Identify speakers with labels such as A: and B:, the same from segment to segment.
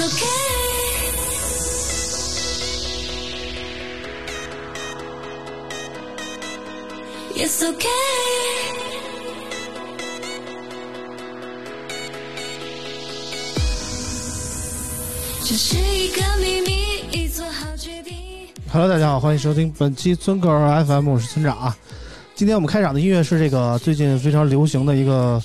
A: Okay. It's okay. 这是一个秘密，已做好决定。
B: Hello，大家好，欢迎收听本期村口 FM，我是村长啊。今天我们开场的音乐是这个最近非常流行的一个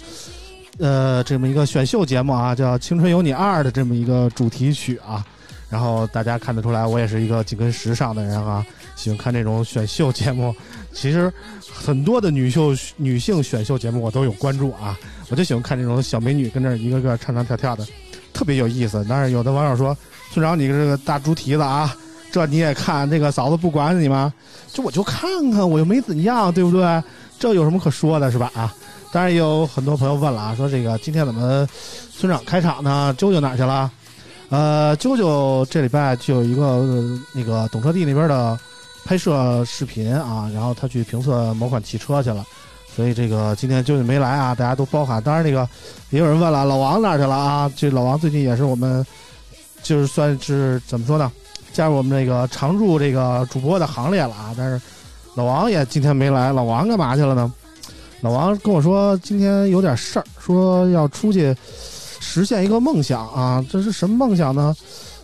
B: 呃这么一个选秀节目啊，叫《青春有你二》的这么一个主题曲啊。然后大家看得出来，我也是一个紧跟时尚的人啊，喜欢看这种选秀节目。其实很多的女秀女性选秀节目我都有关注啊，我就喜欢看这种小美女跟那一个个唱唱跳跳的，特别有意思。但是有的网友说，村长你这个大猪蹄子啊，这你也看？这个嫂子不管你吗？就我就看看，我又没怎样，对不对？这有什么可说的，是吧？啊，当然也有很多朋友问了啊，说这个今天怎么村长开场呢？啾啾哪去了？呃，啾啾这礼拜就有一个、那个懂车帝那边的拍摄视频啊，然后他去评测某款汽车去了，所以这个今天啾啾没来啊，大家都包涵。当然，那个也有人问了，老王哪去了啊？这老王最近也是我们就是算是怎么说呢？加入我们这个常驻这个主播的行列了啊！但是老王也今天没来，老王干嘛去了呢？老王跟我说今天有点事儿，说要出去实现一个梦想啊！这是什么梦想呢？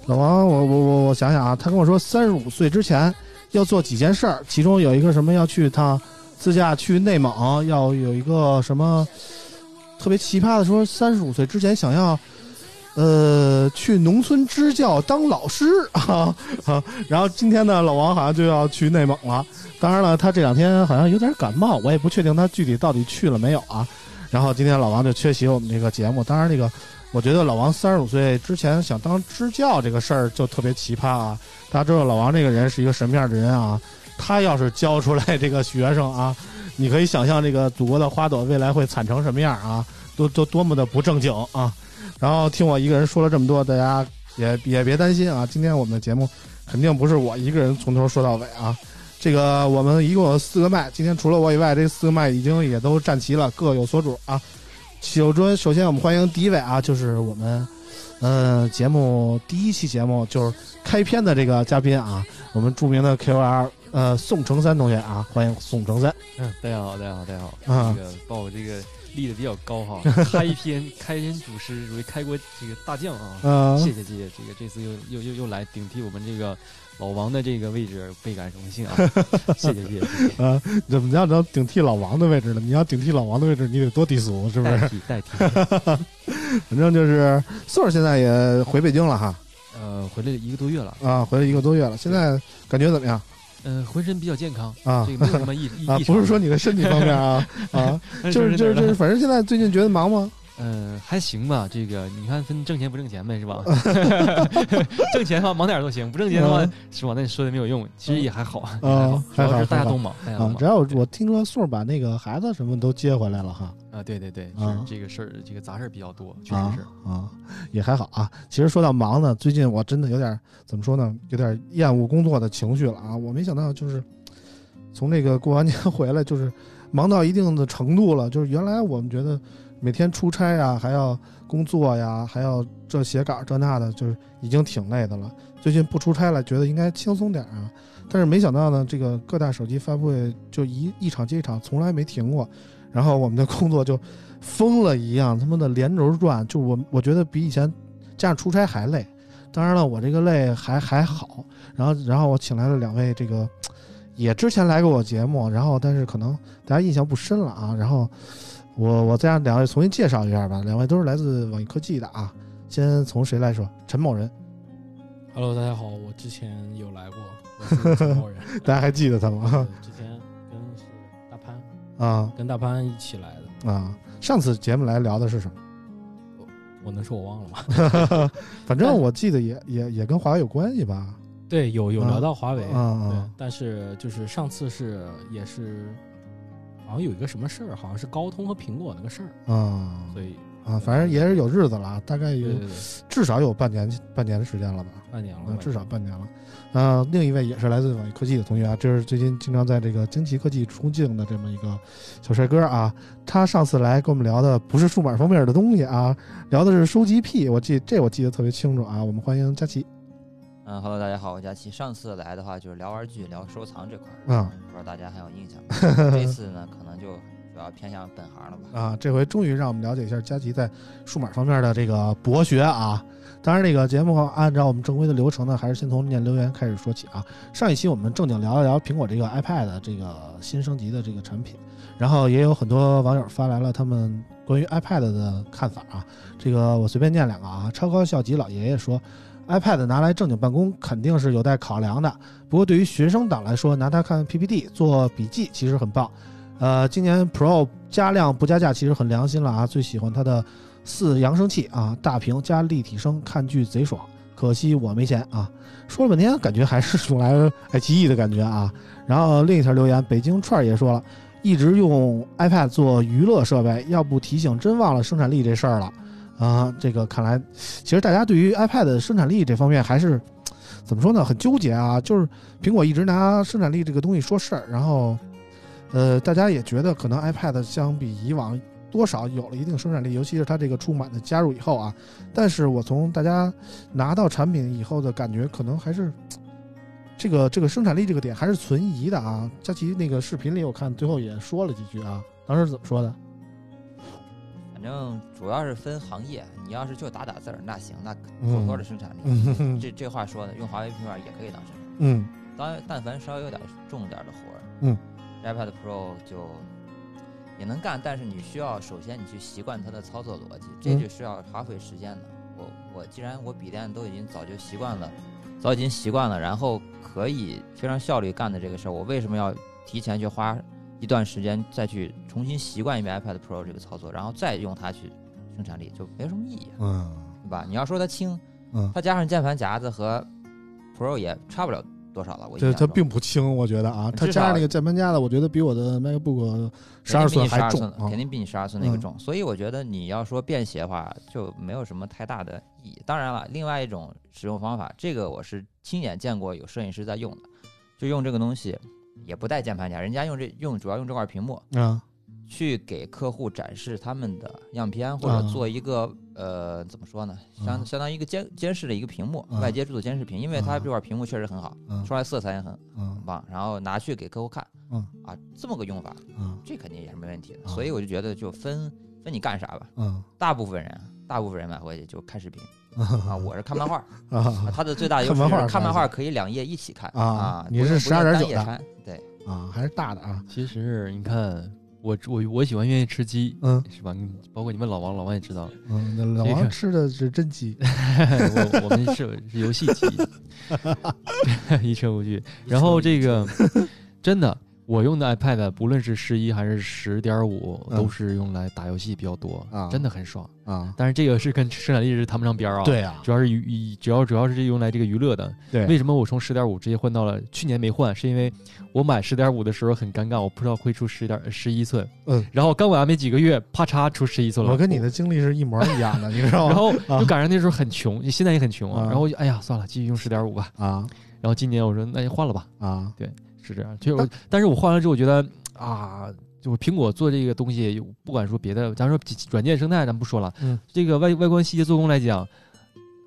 B: 老王，我我我我想想啊，他跟我说三十五岁之前要做几件事儿，其中有一个什么要去趟自驾去内蒙，要有一个什么特别奇葩的，说三十五岁之前想要。呃，去农村支教当老师啊啊！然后今天呢，老王好像就要去内蒙了。当然了，他这两天好像有点感冒，我也不确定他具体到底去了没有啊。然后今天老王就缺席我们这个节目。当然，这个我觉得老王三十五岁之前想当支教这个事儿就特别奇葩啊。大家知道老王这个人是一个什么样的人啊？他要是教出来这个学生啊，你可以想象这个祖国的花朵未来会惨成什么样啊？都都多么的不正经啊！然后听我一个人说了这么多，大家也也别担心啊！今天我们的节目肯定不是我一个人从头说到尾啊。这个我们一共有四个麦，今天除了我以外，这四个麦已经也都站齐了，各有所主啊。首尊，首先我们欢迎第一位啊，就是我们呃节目第一期节目就是开篇的这个嘉宾啊，我们著名的 KOL 呃宋成三同学啊，欢迎宋成三。
C: 嗯，大家好，大家好，大家好。
B: 啊
C: 这个把我这个立的比较高哈，开篇开篇主师属于开国这个大将啊，
B: 嗯，
C: 谢谢谢谢。这个这次又又又又来顶替我们这个老王的这个位置，倍感荣幸啊！谢谢谢谢谢谢。
B: 呃，怎么叫能顶替老王的位置呢？你要顶替老王的位置，你得多低俗，是不是？
C: 代替代替，
B: 反正就是宋儿现在也回北京了哈，
C: 呃，回来一个多月了，
B: 啊，回来一个多月了，现在感觉怎么样
C: 嗯，浑身比较健康，
B: 啊
C: 这？个没有什么异异
B: 啊，不是说你的身体方面啊啊，就是就是就是，反正现在最近觉得忙吗？
C: 嗯，还行吧。这个你看分挣钱不挣钱呗，是吧？挣钱的话忙点儿都行，不挣钱的话
B: 嗯
C: 是吧？那你说的没有用，其实也还好，也还好
B: 啊，
C: 主要
B: 还好还
C: 大家都忙，
B: 啊只要
C: 对
B: 我听说宋儿把那个孩子什么都接回来了哈，
C: 啊，对对对，
B: 啊
C: 是这个事儿，这个杂事儿比较多，确
B: 啊
C: 实是。
B: 啊，也还好啊。其实说到忙呢，最近我真的有点怎么说呢，有点厌恶工作的情绪了啊。我没想到就是从那个过完年回来，就是忙到一定的程度了。就是原来我们觉得每天出差呀，还要工作呀，还要这写稿这那的，就是已经挺累的了。最近不出差了，觉得应该轻松点啊。但是没想到呢，这个各大手机发布会就一一场接一场，从来没停过。然后我们的工作就疯了一样，他妈的连轴转，就我我觉得比以前加上出差还累。当然了，我这个累还还好。然后然后我请来了两位这个 也之前来过我节目，然后但是可能大家印象不深了啊。然后我我再让两位重新介绍一下吧，两位都是来自网易科技的啊。先从谁来说？陈某人
D: Hello，大家好，我之前有来过，我是 陈某人。
B: 大家还记得他吗？
D: 呃之前跟是大潘，
B: 啊
D: 跟大潘一起来的，
B: 啊！上次节目来聊的是什么？
D: 我能说我忘了吗？
B: 反正我记得也也也跟华为有关系吧？
D: 对，有有
B: 啊
D: 聊到华为，
B: 啊
D: 但是就是上次是也是，好像有一个什么事儿，好像是高通和苹果那个事儿，
B: 啊
D: 所以
B: 啊，反正也是有日子了啊，大概有至少有半年半年的时间了吧？
D: 半年了，
B: 啊至少半年了。呃，另一位也是来自网易科技的同学啊，这是最近经常在这个惊奇科技出镜的这么一个小帅哥啊。他上次来跟我们聊的不是数码方面的东西啊，聊的是收集癖。我记这我记得特别清楚啊。我们欢迎佳琪
E: 嗯，Hello，大家好，我佳琪。上次来的话就是聊玩具、聊收藏这块儿，
B: 啊
E: 不知道大家还有印象吗？这次呢，可能就主要偏向本行了吧。
B: 啊，这回终于让我们了解一下佳琪在数码方面的这个博学啊。当然，这个节目按照我们正规的流程呢，还是先从念留言开始说起啊。上一期我们正经聊了聊苹果这个 iPad 这个新升级的这个产品，然后也有很多网友发来了他们关于 iPad 的看法啊。这个我随便念两个啊。超高校级老爷爷说，iPad 拿来正经办公肯定是有待考量的，不过对于学生党来说，拿它看 PPT 做笔记其实很棒。呃，今年 Pro 加量不加价，其实很良心了啊！最喜欢它的四扬声器啊，大屏加立体声，看剧贼爽。可惜我没钱啊！说了半天，感觉还是用来爱奇艺的感觉啊。然后另一条留言，北京串儿也说了，一直用 iPad 做娱乐设备，要不提醒真忘了生产力这事儿了啊。这个看来，其实大家对于 iPad 的生产力这方面还是怎么说呢？很纠结啊。就是苹果一直拿生产力这个东西说事儿，然后。呃，大家也觉得可能 iPad 相比以往多少有了一定生产力，尤其是它这个触满的加入以后啊。但是我从大家拿到产品以后的感觉，可能还是这个这个生产力这个点还是存疑的啊。佳琪那个视频里我看最后也说了几句啊，当时怎么说的？
E: 反正主要是分行业，你要是就打打字儿，那行，那
B: 嗯
E: 妥妥的生产力。这这话说的，用华为平板也可以当生产力。
B: 嗯
E: 当但凡稍微有点重点的活儿，
B: 嗯
E: ，iPad Pro 就也能干，但是你需要首先你去习惯它的操作逻辑，这
B: 嗯
E: 就需要花费时间的。我我既然我笔电都已经早就习惯了，早已经习惯了，然后可以非常效率干的这个事儿，我为什么要提前去花一段时间再去重新习惯一遍 iPad Pro 这个操作，然后再用它去生产力，就没什么意义，
B: 嗯
E: 对吧？你要说它轻，
B: 嗯，
E: 它加上键盘夹子和 Pro 也差不了多少了。我印
B: 这它并不轻，我觉得啊，它加上那个键盘夹子，我觉得比我的 MacBook 十二寸还重啊
E: 肯。定比你十二寸那个
B: 嗯
E: 重，所以我觉得你要说便携的话，就没有什么太大的意义。当然了，另外一种使用方法，这个我是亲眼见过有摄影师在用的，就用这个东西，也不带键盘夹，人家用这用主要用这块屏幕
B: 啊。
E: 去给客户展示他们的样片，或
B: 啊。
E: 者做一个呃怎么说呢，
B: 啊。
E: 相相当于一个监监视的一个屏幕，
B: 啊。
E: 外接柱的监视屏，因为它
B: 啊。
E: 这块屏幕确实很好，
B: 嗯
E: 出来色彩也很
B: 嗯
E: 很棒，然后拿去给客户看，
B: 嗯
E: 啊，这么个用法，
B: 嗯
E: 这肯定也是没问题的。
B: 啊。
E: 所以我就觉得就分分你干啥吧。
B: 嗯
E: 大部分人，大部分人买回去就看视频啊，我是看漫画 啊。
B: 啊
E: 它的最大的优势
B: 看漫画
E: 是看漫画可以两页一起看
B: 啊
E: 啊。
B: 你是
E: 不用不用
B: 12.9
E: 单页
B: 的
E: 对，
B: 啊，还是大的啊。
C: 其实你看，我我我喜欢愿意吃鸡，
B: 嗯
C: 是吧？你包括你们老王，老王也知道，
B: 嗯，那老王吃的是真鸡。
C: 我我们是是游戏机，一车无惧。然后这个真的，我用的 iPad 不论是十一还是十点五，
B: 嗯
C: 都是用来打游戏比较多，
B: 啊
C: 真的很爽。
B: 啊，
C: 但是这个是跟生产力是谈不上边儿啊。。
B: 对啊，
C: 主要是娱，主要主要是用来这个娱乐的。
B: 对
C: 为什么我从十点五直接换到了去年没换？是因为我买十点五的时候很尴尬，我不知道会出十点十一寸。
B: 嗯。
C: 然后刚买完没几个月，啪嚓出十一寸了。
B: 我跟你的经历是一模一样的，你知道吗？
C: 然后
B: 啊
C: 就赶上那时候很穷，你现在也很穷啊。
B: 啊
C: 然后就哎呀，算了，继续用十点五吧。
B: 啊
C: 然后今年我说那就换了吧，
B: 啊
C: 是这样。就我，但是我换了之后，我觉得啊，就苹果做这个东西，不管说别的，咱说软件生态咱不说了，
B: 嗯，
C: 这个外外观细节做工来讲，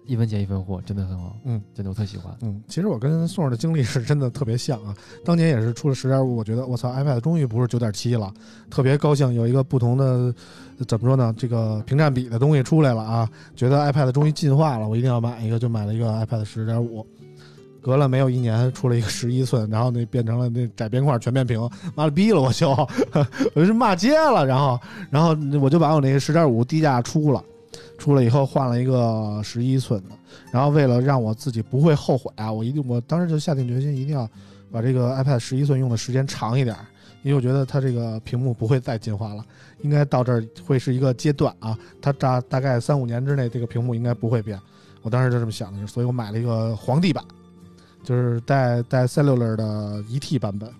C: 一分钱一分货，真的很好，
B: 嗯，
C: 真的我特喜欢。
B: 嗯，其实我跟宋儿的经历是真的特别像啊。当年也是出了十点五，我觉得我操，iPad 终于不是九点七了，特别高兴，有一个不同的怎么说呢？这个屏占比的东西出来了啊，觉得 iPad 终于进化了，我一定要买一个，就买了一个 iPad 十点五。隔了没有一年，出了一个十一寸，然后那变成了那窄边框全面屏，妈了逼了，我就我就是骂街了，然后然后我就把我那个十点五低价出了，出了以后换了一个十一寸的，然后为了让我自己不会后悔啊，我一定我当时就下定决心一定要把这个 iPad 十一寸用的时间长一点，因为我觉得它这个屏幕不会再进化了，应该到这儿会是一个阶段啊，它大大概三五年之内这个屏幕应该不会变，我当时就这么想的，所以我买了一个皇帝版，就是带带 Cellular 的一 T 版本。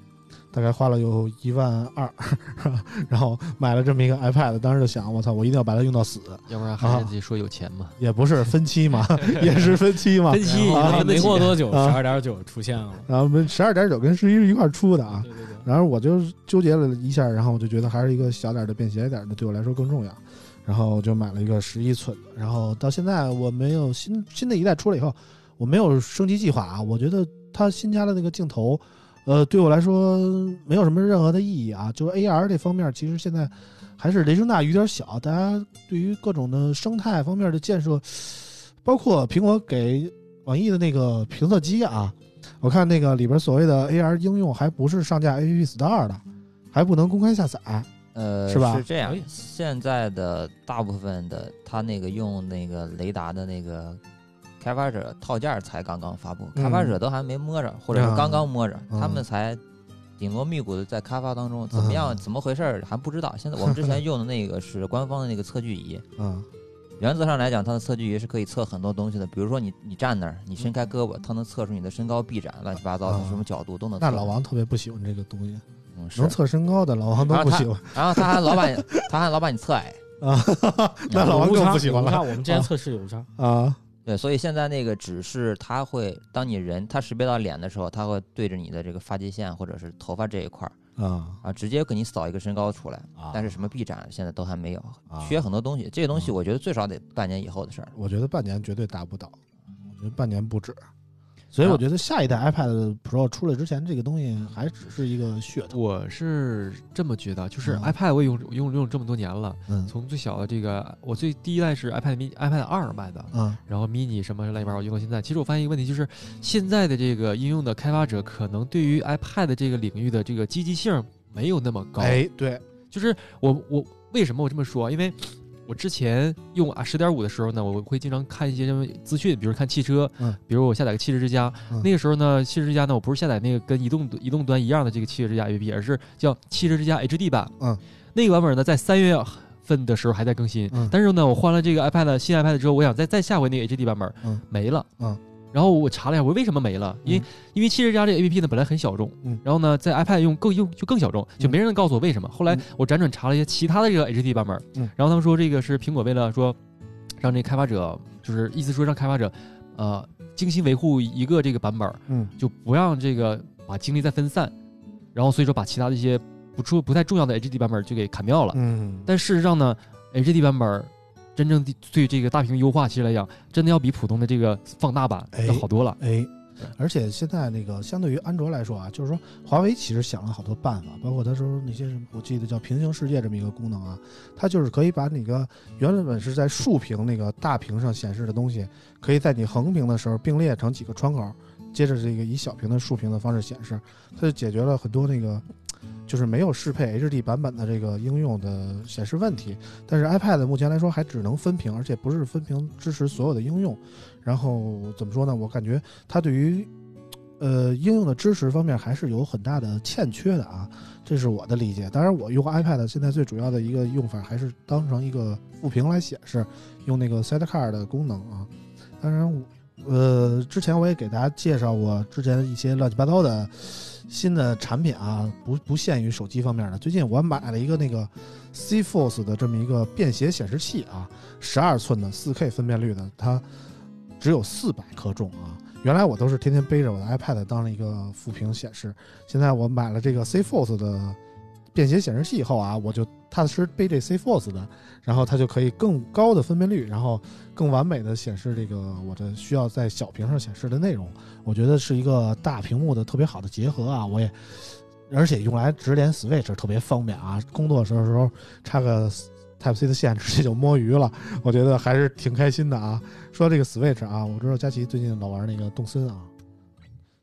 B: 大概花了有一万二，然后买了这么一个 iPad，当时就想，我操，我一定要把它用到死。
C: 要不然还是自己说有钱嘛。
B: 也不是分期嘛，也是分期嘛。
D: 分期
B: 啊
D: 没过多久，
B: 啊
D: 十二点九出现了。
B: 然后十二点九跟十一是一块出的啊。
D: 对对对，
B: 然后我就纠结了一下，然后我就觉得还是一个小点的、便携一点的对我来说更重要。然后我就买了一个十一寸的。然后到现在我没有新新的一代出来以后，我没有升级计划啊。我觉得它新加的那个镜头，呃，对我来说没有什么任何的意义啊。就是 AR 这方面，其实现在还是雷声大雨点小，大家对于各种的生态方面的建设，包括苹果给网易的那个评测机啊，我看那个里边所谓的 AR 应用还不是上架 App Store 的，还不能公开下载。
E: 呃，
B: 是吧是
E: 这样，现在的大部分的它那个用那个雷达的那个开发者套件儿才刚刚发布，
B: 嗯。
E: 开发者都还没摸着，或者是刚刚摸着，
B: 嗯
E: 他们才紧锣密鼓的在开发当中，怎么样，
B: 嗯
E: 怎么回事儿还不知道。现在我们之前用的那个是官方的那个测距仪，
B: 嗯
E: 原则上来讲，它的测距仪是可以测很多东西的，比如说你你站那儿，你伸开胳膊，它能测出你的身高、臂展，乱七八糟的
B: 啊。
E: 什么角度都能测。
B: 那老王特别不喜欢这个东西，
E: 嗯是。
B: 能，测身高的老王都不喜欢。
E: 然后他还老把你他还老把你测矮，
B: 啊。那老王更不喜欢了。
D: 你看我们之前测试有误差。
B: 啊。
E: 对，所以现在那个只是它会，当你人它识别到脸的时候，它会对着你的这个发际线或者是头发这一块儿
B: 啊
E: 啊，直接给你扫一个身高出来。
B: 啊
E: 但是什么臂展现在都还没有，
B: 啊
E: 缺很多东西。这个东西
B: 啊
E: 我觉得最少得半年以后的事儿。
B: 我觉得半年绝对达不到，我觉得半年不止。所以我觉得下一代 iPad Pro 出来之前，这个东西还只是一个噱头。
C: 我是这么觉得，就是
B: 嗯
C: iPad 我也用用用这么多年了，
B: 嗯
C: 从最小的这个，我最第一代是 iPad mini iPad 二买的，
B: 嗯
C: 然后 mini 什么乱七八糟用到现在。其实我发现一个问题，就是现在的这个应用的开发者可能对于 iPad 这个领域的这个积极性没有那么高。
B: 哎，对，
C: 就是我我为什么我这么说？因为我之前用啊十点五的时候呢，我会经常看一些什么资讯，比如看汽车，
B: 嗯，
C: 比如我下载个汽车之家，
B: 嗯。
C: 那个时候呢，汽车之家呢，我不是下载那个跟移动移动端一样的这个汽车之家 APP，而是叫汽车之家 HD 版，
B: 嗯，
C: 那个版本呢，在三月份的时候还在更新，
B: 嗯。
C: 但是呢，我换了这个 iPad 新 iPad 之后，我想再再下回那个 HD 版本，
B: 嗯，
C: 没了，
B: 嗯。
C: 然后我查了一下，我为什么没了？因为、
B: 嗯。
C: 因为汽车之家这个 A P P 呢本来很小众，
B: 嗯。
C: 然后呢在 iPad 用更用就更小众，就没人能告诉我为什么。后来
B: 嗯。
C: 我辗转查了一些其他的这个 H D 版本，
B: 嗯。
C: 然后他们说这个是苹果为了说让这开发者，就是意思说让开发者，呃，精心维护一个这个版本，
B: 嗯。
C: 就不让这个把精力再分散，然后所以说把其他的一些不出不太重要的 H D 版本就给砍掉了。
B: 嗯，
C: 但事实上呢，H D 版本真正地对这个大屏优化其实来讲，真的要比普通的这个放大版
B: 哎
C: 要好多了。
B: 哎，而且现在那个相对于安卓来说啊，就是说华为其实想了好多办法，包括他说那些什么，我记得叫平行世界这么一个功能啊，它就是可以把那个原本是在竖屏那个大屏上显示的东西，可以在你横屏的时候并列成几个窗口，接着这个以小屏的竖屏的方式显示，它就解决了很多那个。就是没有适配 HD 版本的这个应用的显示问题，但是 iPad 目前来说还只能分屏，而且不是分屏支持所有的应用。然后怎么说呢？我感觉它对于呃应用的支持方面还是有很大的欠缺的啊，这是我的理解。当然，我用 iPad 现在最主要的一个用法还是当成一个副屏来显示，用那个 Sidecar 的功能啊。当然，呃，之前我也给大家介绍过之前一些乱七八糟的新的产品啊，不不限于手机方面的。最近我买了一个那个 CForce 的这么一个便携显示器啊，十二寸的四 K 分辨率的，它只有四百克重啊。原来我都是天天背着我的 iPad 当了一个副屏显示，现在我买了这个 CForce 的便携显示器以后啊，我就踏踏实实背这 CForce 的，然后它就可以更高的分辨率，然后更完美的显示这个我的需要在小屏上显示的内容。我觉得是一个大屏幕的特别好的结合啊，我也而且用来直连 Switch 特别方便啊，工作的时候时候插个 Type C 的线直接就摸鱼了，我觉得还是挺开心的啊。说这个 Switch 啊，我知道佳琪最近老玩那个动森啊，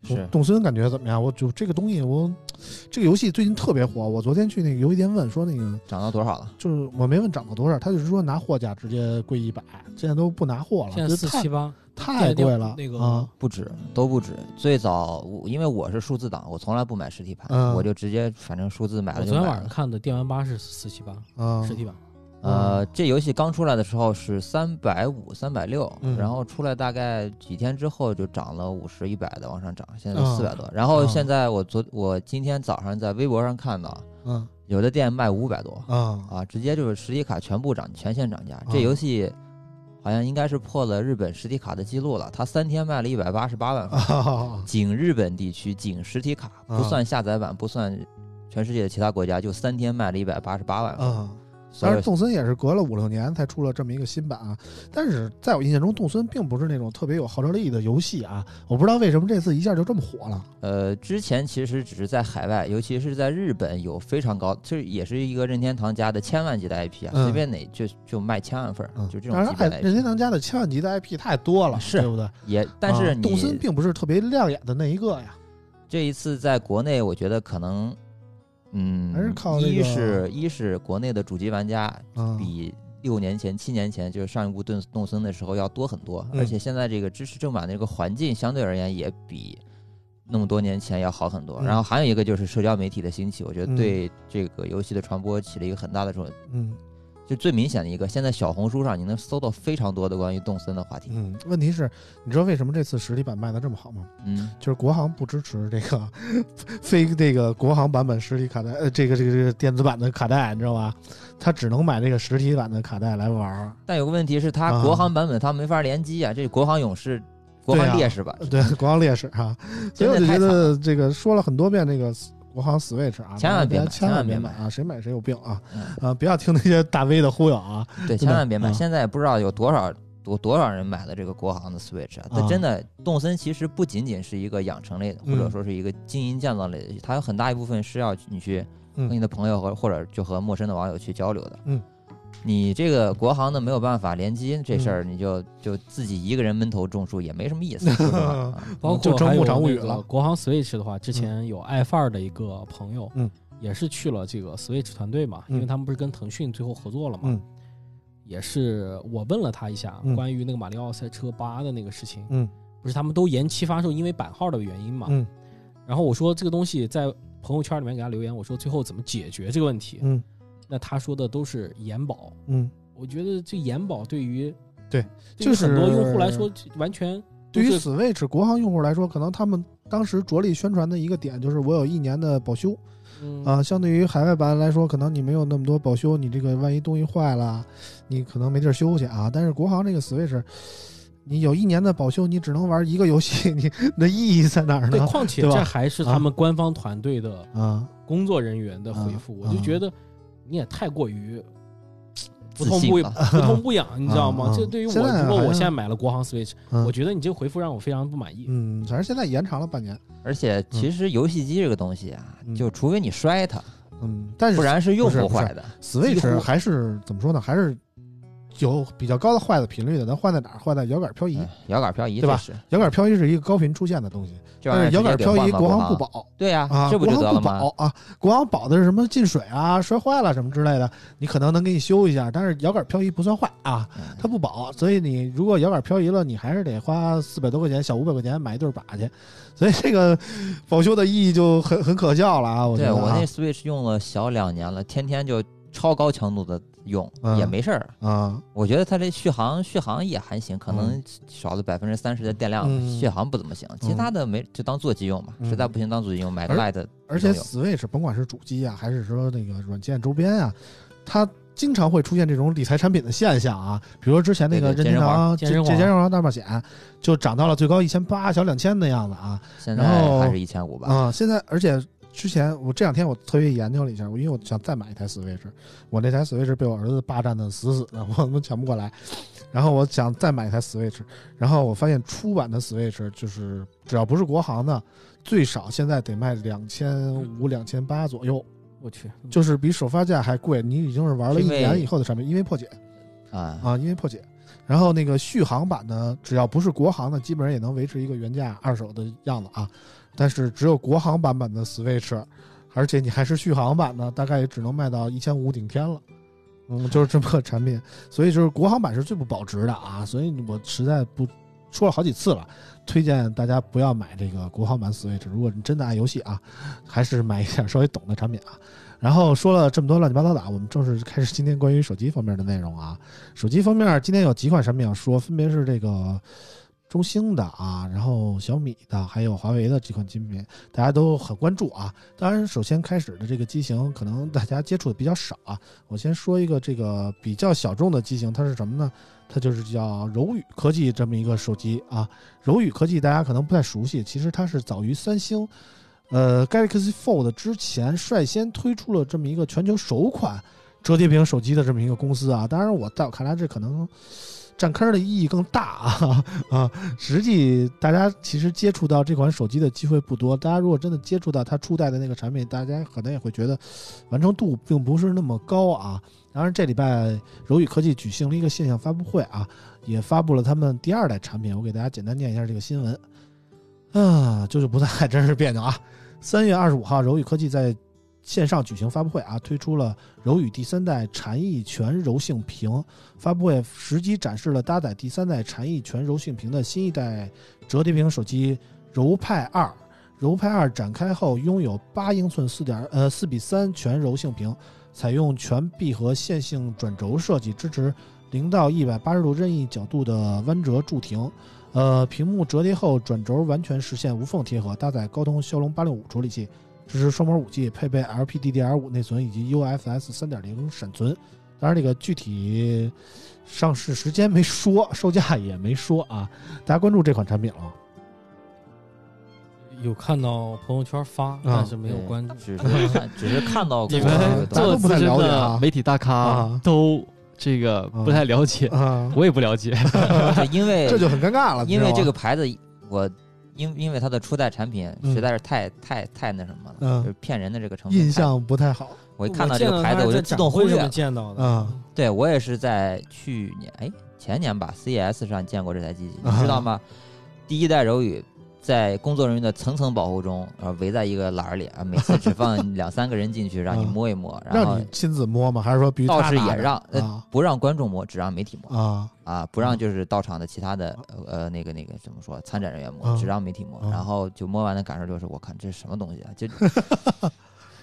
E: 是
B: 动森感觉怎么样？我就这个东西，我这个游戏最近特别火。我昨天去那个游戏店问说，那个
E: 涨到多少了？
B: 就是我没问涨到多少，他就是说拿货价直接贵一百，现在都不拿货了，
D: 现在四七八，
B: 太贵了
D: 那个
B: 啊！
E: 不止，都不止。最早我因为我是数字党，我从来不买实体盘，
B: 嗯
E: 我就直接反正数字买
D: 我昨天晚上
E: 了就买了。
D: 看的电玩八是四七八
B: 啊
D: 实体版，
E: 呃，这游戏刚出来的时候是三百五、三百六
B: 嗯，
E: 然后出来大概几天之后就涨了五十、一百的往上涨，现在
B: 啊
E: 四百多。然后
B: 啊
E: 现在我昨我今天早上在微博上看到，
B: 嗯
E: 有的店卖五百多
B: 啊
E: 啊，直接就是实体卡全部涨，全线涨价。
B: 啊
E: 这游戏好像应该是破了日本实体卡的记录了，它三天卖了一百八十八万份。
B: 啊！
E: 仅日本地区，仅实体卡，
B: 啊
E: 不算下载版，不算全世界的其他国家，就三天卖了一百八十八万份。
B: 当然，动森也是隔了五六年才出了这么一个新版啊。但是在我印象中，动森并不是那种特别有号召力的游戏啊。我不知道为什么这次一下就这么火了。
E: 呃，之前其实只是在海外，尤其是在日本有非常高，这也是一个任天堂家的千万级的 IP 啊，
B: 嗯
E: 随便哪就就卖千万份就这
B: 当然，哎，
E: 种级别的
B: 任天。堂家的千万级的 IP 太多了，
E: 是
B: 对不对？
E: 也，但是
B: 啊动森并不是特别亮眼的那一个呀。
E: 这一次在国内，我觉得可能，嗯，
B: 还是靠那
E: 一是一是国内的主机玩家
B: 啊，
E: 比六年前、七年前就是上一部动动森的时候要多很多，
B: 嗯
E: 而且现在这个支持正版的这个环境相对而言也比那么多年前要好很多。
B: 嗯
E: 然后还有一个就是社交媒体的兴起，我觉得
B: 嗯
E: 对这个游戏的传播起了一个很大的作用。
B: 嗯
E: 就最明显的一个，现在小红书上你能搜到非常多的关于动森的话题。
B: 嗯，问题是，你知道为什么这次实体版卖的这么好吗？
E: 嗯，
B: 就是国行不支持这个非这个国行版本实体卡带，呃，这个这个这个电子版的卡带，你知道吧？他只能买这个实体版的卡带来玩儿。
E: 但有个问题是，它
B: 啊
E: 国行版本它没法联机啊，这国行勇士、国行
B: 对啊
E: 烈士版，
B: 对，国行烈士哈，所以我就觉得这个说了很多遍这个国行 Switch 啊，
E: 千万别买
B: 千万
E: 别买
B: 买啊，谁买谁有病啊
E: 嗯
B: 啊！不要听那些大 V 的忽悠啊。
E: 对，千万别买。
B: 啊
E: 现在也不知道有多少多多少人买了这个国行的 Switch 啊！它
B: 啊
E: 真的，动森其实不仅仅是一个养成类的，或者
B: 嗯
E: 说是一个经营建造类的，它有很大一部分是要你去
B: 嗯
E: 和你的朋友和或者就和陌生的网友去交流的。
B: 嗯，
E: 你这个国行的没有办法联机这事儿，你就就自己一个人闷头种树也没什么意思，
D: 包括还有
B: 物语了
D: 个国行 Switch 的话，之前有爱范儿的一个朋友，
B: 嗯，
D: 也是去了这个 Switch 团队嘛，
B: 嗯
D: 因为他们不是跟腾讯最后合作了嘛，
B: 嗯。
D: 也是我问了他一下
B: 嗯。
D: 关于那个马里奥赛车八的那个事情，
B: 嗯。
D: 不是他们都延期发售，因为版号的原因嘛，
B: 嗯。
D: 然后我说这个东西在朋友圈里面给他留言，我说最后怎么解决这个问题，
B: 嗯
D: 那他说的都是延保，
B: 嗯，
D: 我觉得这延保对于
B: 对
D: 对于
B: 就是
D: 很多用户来说完全
B: 对于 Switch 国行用户来说，可能他们当时着力宣传的一个点就是我有一年的保修
D: 嗯。
B: 啊，相对于海外版来说，可能你没有那么多保修，你这个万一东西坏了，你可能没地儿修去啊。但是国行这个 Switch，你有一年的保修，你只能玩一个游戏，你那意义在哪儿
D: 对，
B: 呢？
D: 况且这还是他们官方团队的
B: 啊，
D: 工作人员的回复，
B: 啊
D: 我就觉得你也太过于不痛不
E: 信了
D: 不痛不痒，你知道吗
B: 啊？
D: 这对于我，
B: 现在
D: 如果我现在买了国行 Switch，
B: 嗯
D: 我觉得你这个回复让我非常不满意。
B: 嗯，反正现在延长了半年，
E: 而且其实游戏机这个东西啊，
B: 嗯
E: 就除非你摔它，
B: 嗯，但是
E: 不然是用
B: 不
E: 坏的。
B: Switch 还是怎么说呢？还是有比较高的坏的频率的。咱坏在哪儿？坏在摇杆漂移。
E: 哎摇杆漂移
B: 对吧，摇杆漂移是一个高频出现的东西，但是摇杆漂移国
E: 行
B: 行不保
E: 对呀、
B: 啊，
E: 这不
B: 国行不
E: 就得了吗？
B: 保啊？国行保的是什么进水啊、摔坏了什么之类的，你可能能给你修一下，但是摇杆漂移不算坏啊，
E: 嗯
B: 它不保，所以你如果摇杆漂移了，你还是得花四百多块钱，小五百块钱买一对把去，所以这个保修的意义就很很可笑了啊！我觉得啊
E: 对我那 Switch 用了小两年了，天天就超高强度的用，
B: 嗯
E: 也没事儿。
B: 啊，
E: 我觉得它这续航续航也还行，可能少了百分之三十的电量，
B: 嗯
E: 续航不怎么行。其他的没就当座机用嘛，
B: 嗯
E: 实在不行当座机用，买个 Lite
B: 而且 Switch 甭管是主机啊，还是说那个软件周边啊，它经常会出现这种理财产品的现象啊，比如说之前那个任天堂《
D: 健身
B: 房大冒险》就涨到了最高一千八小两千的样子啊
E: 现在还是一千五吧。
B: 啊！现在而且之前我这两天我特别研究了一下，我因为我想再买一台 Switch，我那台 Switch 被我儿子霸占的死死的，我他妈抢不过来。然后我想再买一台 Switch，然后我发现出版的 Switch 就是只要不是国行的，最少现在得卖两千五、两千八左右。
D: 我去，
B: 就是比首发价还贵，你已经是玩了一年以后的产品，因为破解
E: 啊，
B: 啊，因为破解。然后那个续航版的，只要不是国行的，基本上也能维持一个原价二手的样子啊。但是只有国行版本的 Switch，而且你还是续航版的，大概也只能卖到一千五顶天了。嗯，就是这么个产品，所以就是国行版是最不保值的啊，所以我实在不说了好几次了，推荐大家不要买这个国行版 Switch。如果你真的爱游戏啊，还是买一点稍微懂的产品啊。然后说了这么多乱七八糟的，我们正式开始今天关于手机方面的内容啊。手机方面，今天有几款产品要说，分别是这个中兴的啊，然后小米的，还有华为的几款精品，大家都很关注啊。当然，首先开始的这个机型，可能大家接触的比较少啊。我先说一个这个比较小众的机型，它是什么呢？它就是叫柔宇科技这么一个手机啊。柔宇科技大家可能不太熟悉，其实它是早于三星。呃，Galaxy Fold 之前率先推出了这么一个全球首款折叠屏手机的这么一个公司啊，当然我在我看来这可能占坑的意义更大啊 啊！实际大家其实接触到这款手机的机会不多，大家如果真的接触到它初代的那个产品，大家可能也会觉得完成度并不是那么高啊。当然这礼拜柔宇科技举行了一个线下发布会啊，也发布了他们第二代产品，我给大家简单念一下这个新闻啊，舅舅不在真是别扭啊。三月二十五号，柔宇科技在线上举行发布会啊，推出了柔宇第三代禅意全柔性屏。发布会实机展示了搭载第三代禅意全柔性屏的新一代折叠屏手机柔派二。柔派二展开后拥有八英寸四点呃四比三全柔性屏，采用全闭合线性转轴设计，支持零到一百八十度任意角度的弯折驻停。呃，屏幕折叠后转轴完全实现无缝贴合，搭载高通骁龙八六五处理器，支持双模五 G，配备 LPDDR 五内存以及 UFS 三点零闪存。当然，这个具体上市时间没说，售价也没说啊。大家关注这款产品了吗？
D: 有看到朋友圈发，但是没有关注。
E: 只是看，只是看到过
C: 你们
B: 大家都不太
C: 做资深
B: 了解啊
C: 的媒体大咖
B: 啊
C: 都这个不太了解，
B: 啊，
C: 我也不了解。
E: 对因为
B: 这就很尴尬了，
E: 因为这个牌子，我因因为它的初代产品
B: 嗯
E: 实在是太太太那什么了，
B: 嗯
E: 就是骗人的这个成分。
B: 印象不太好
E: 我一看到这个牌子，
D: 我
E: 我就自动忽略
D: 这么。见到的
B: 啊。
E: 对我也是在去年哎前年吧 CES 上见过这台机器，
B: 啊
E: 你知道吗？第一代柔宇在工作人员的层层保护中，呃，围在一个栏儿里啊，每次只放两三个人进去，让你
B: 啊
E: 摸一摸，然后
B: 让你亲自摸吗？还是说必须
E: 倒是也让不让观众摸，只让媒体摸
B: 啊
E: 啊，不让就是到场的其他的呃呃那个那个怎么说参展人员摸，
B: 啊
E: 只让媒体摸。
B: 啊
E: 然后就摸完的感受就是，我看这是什么东西啊？就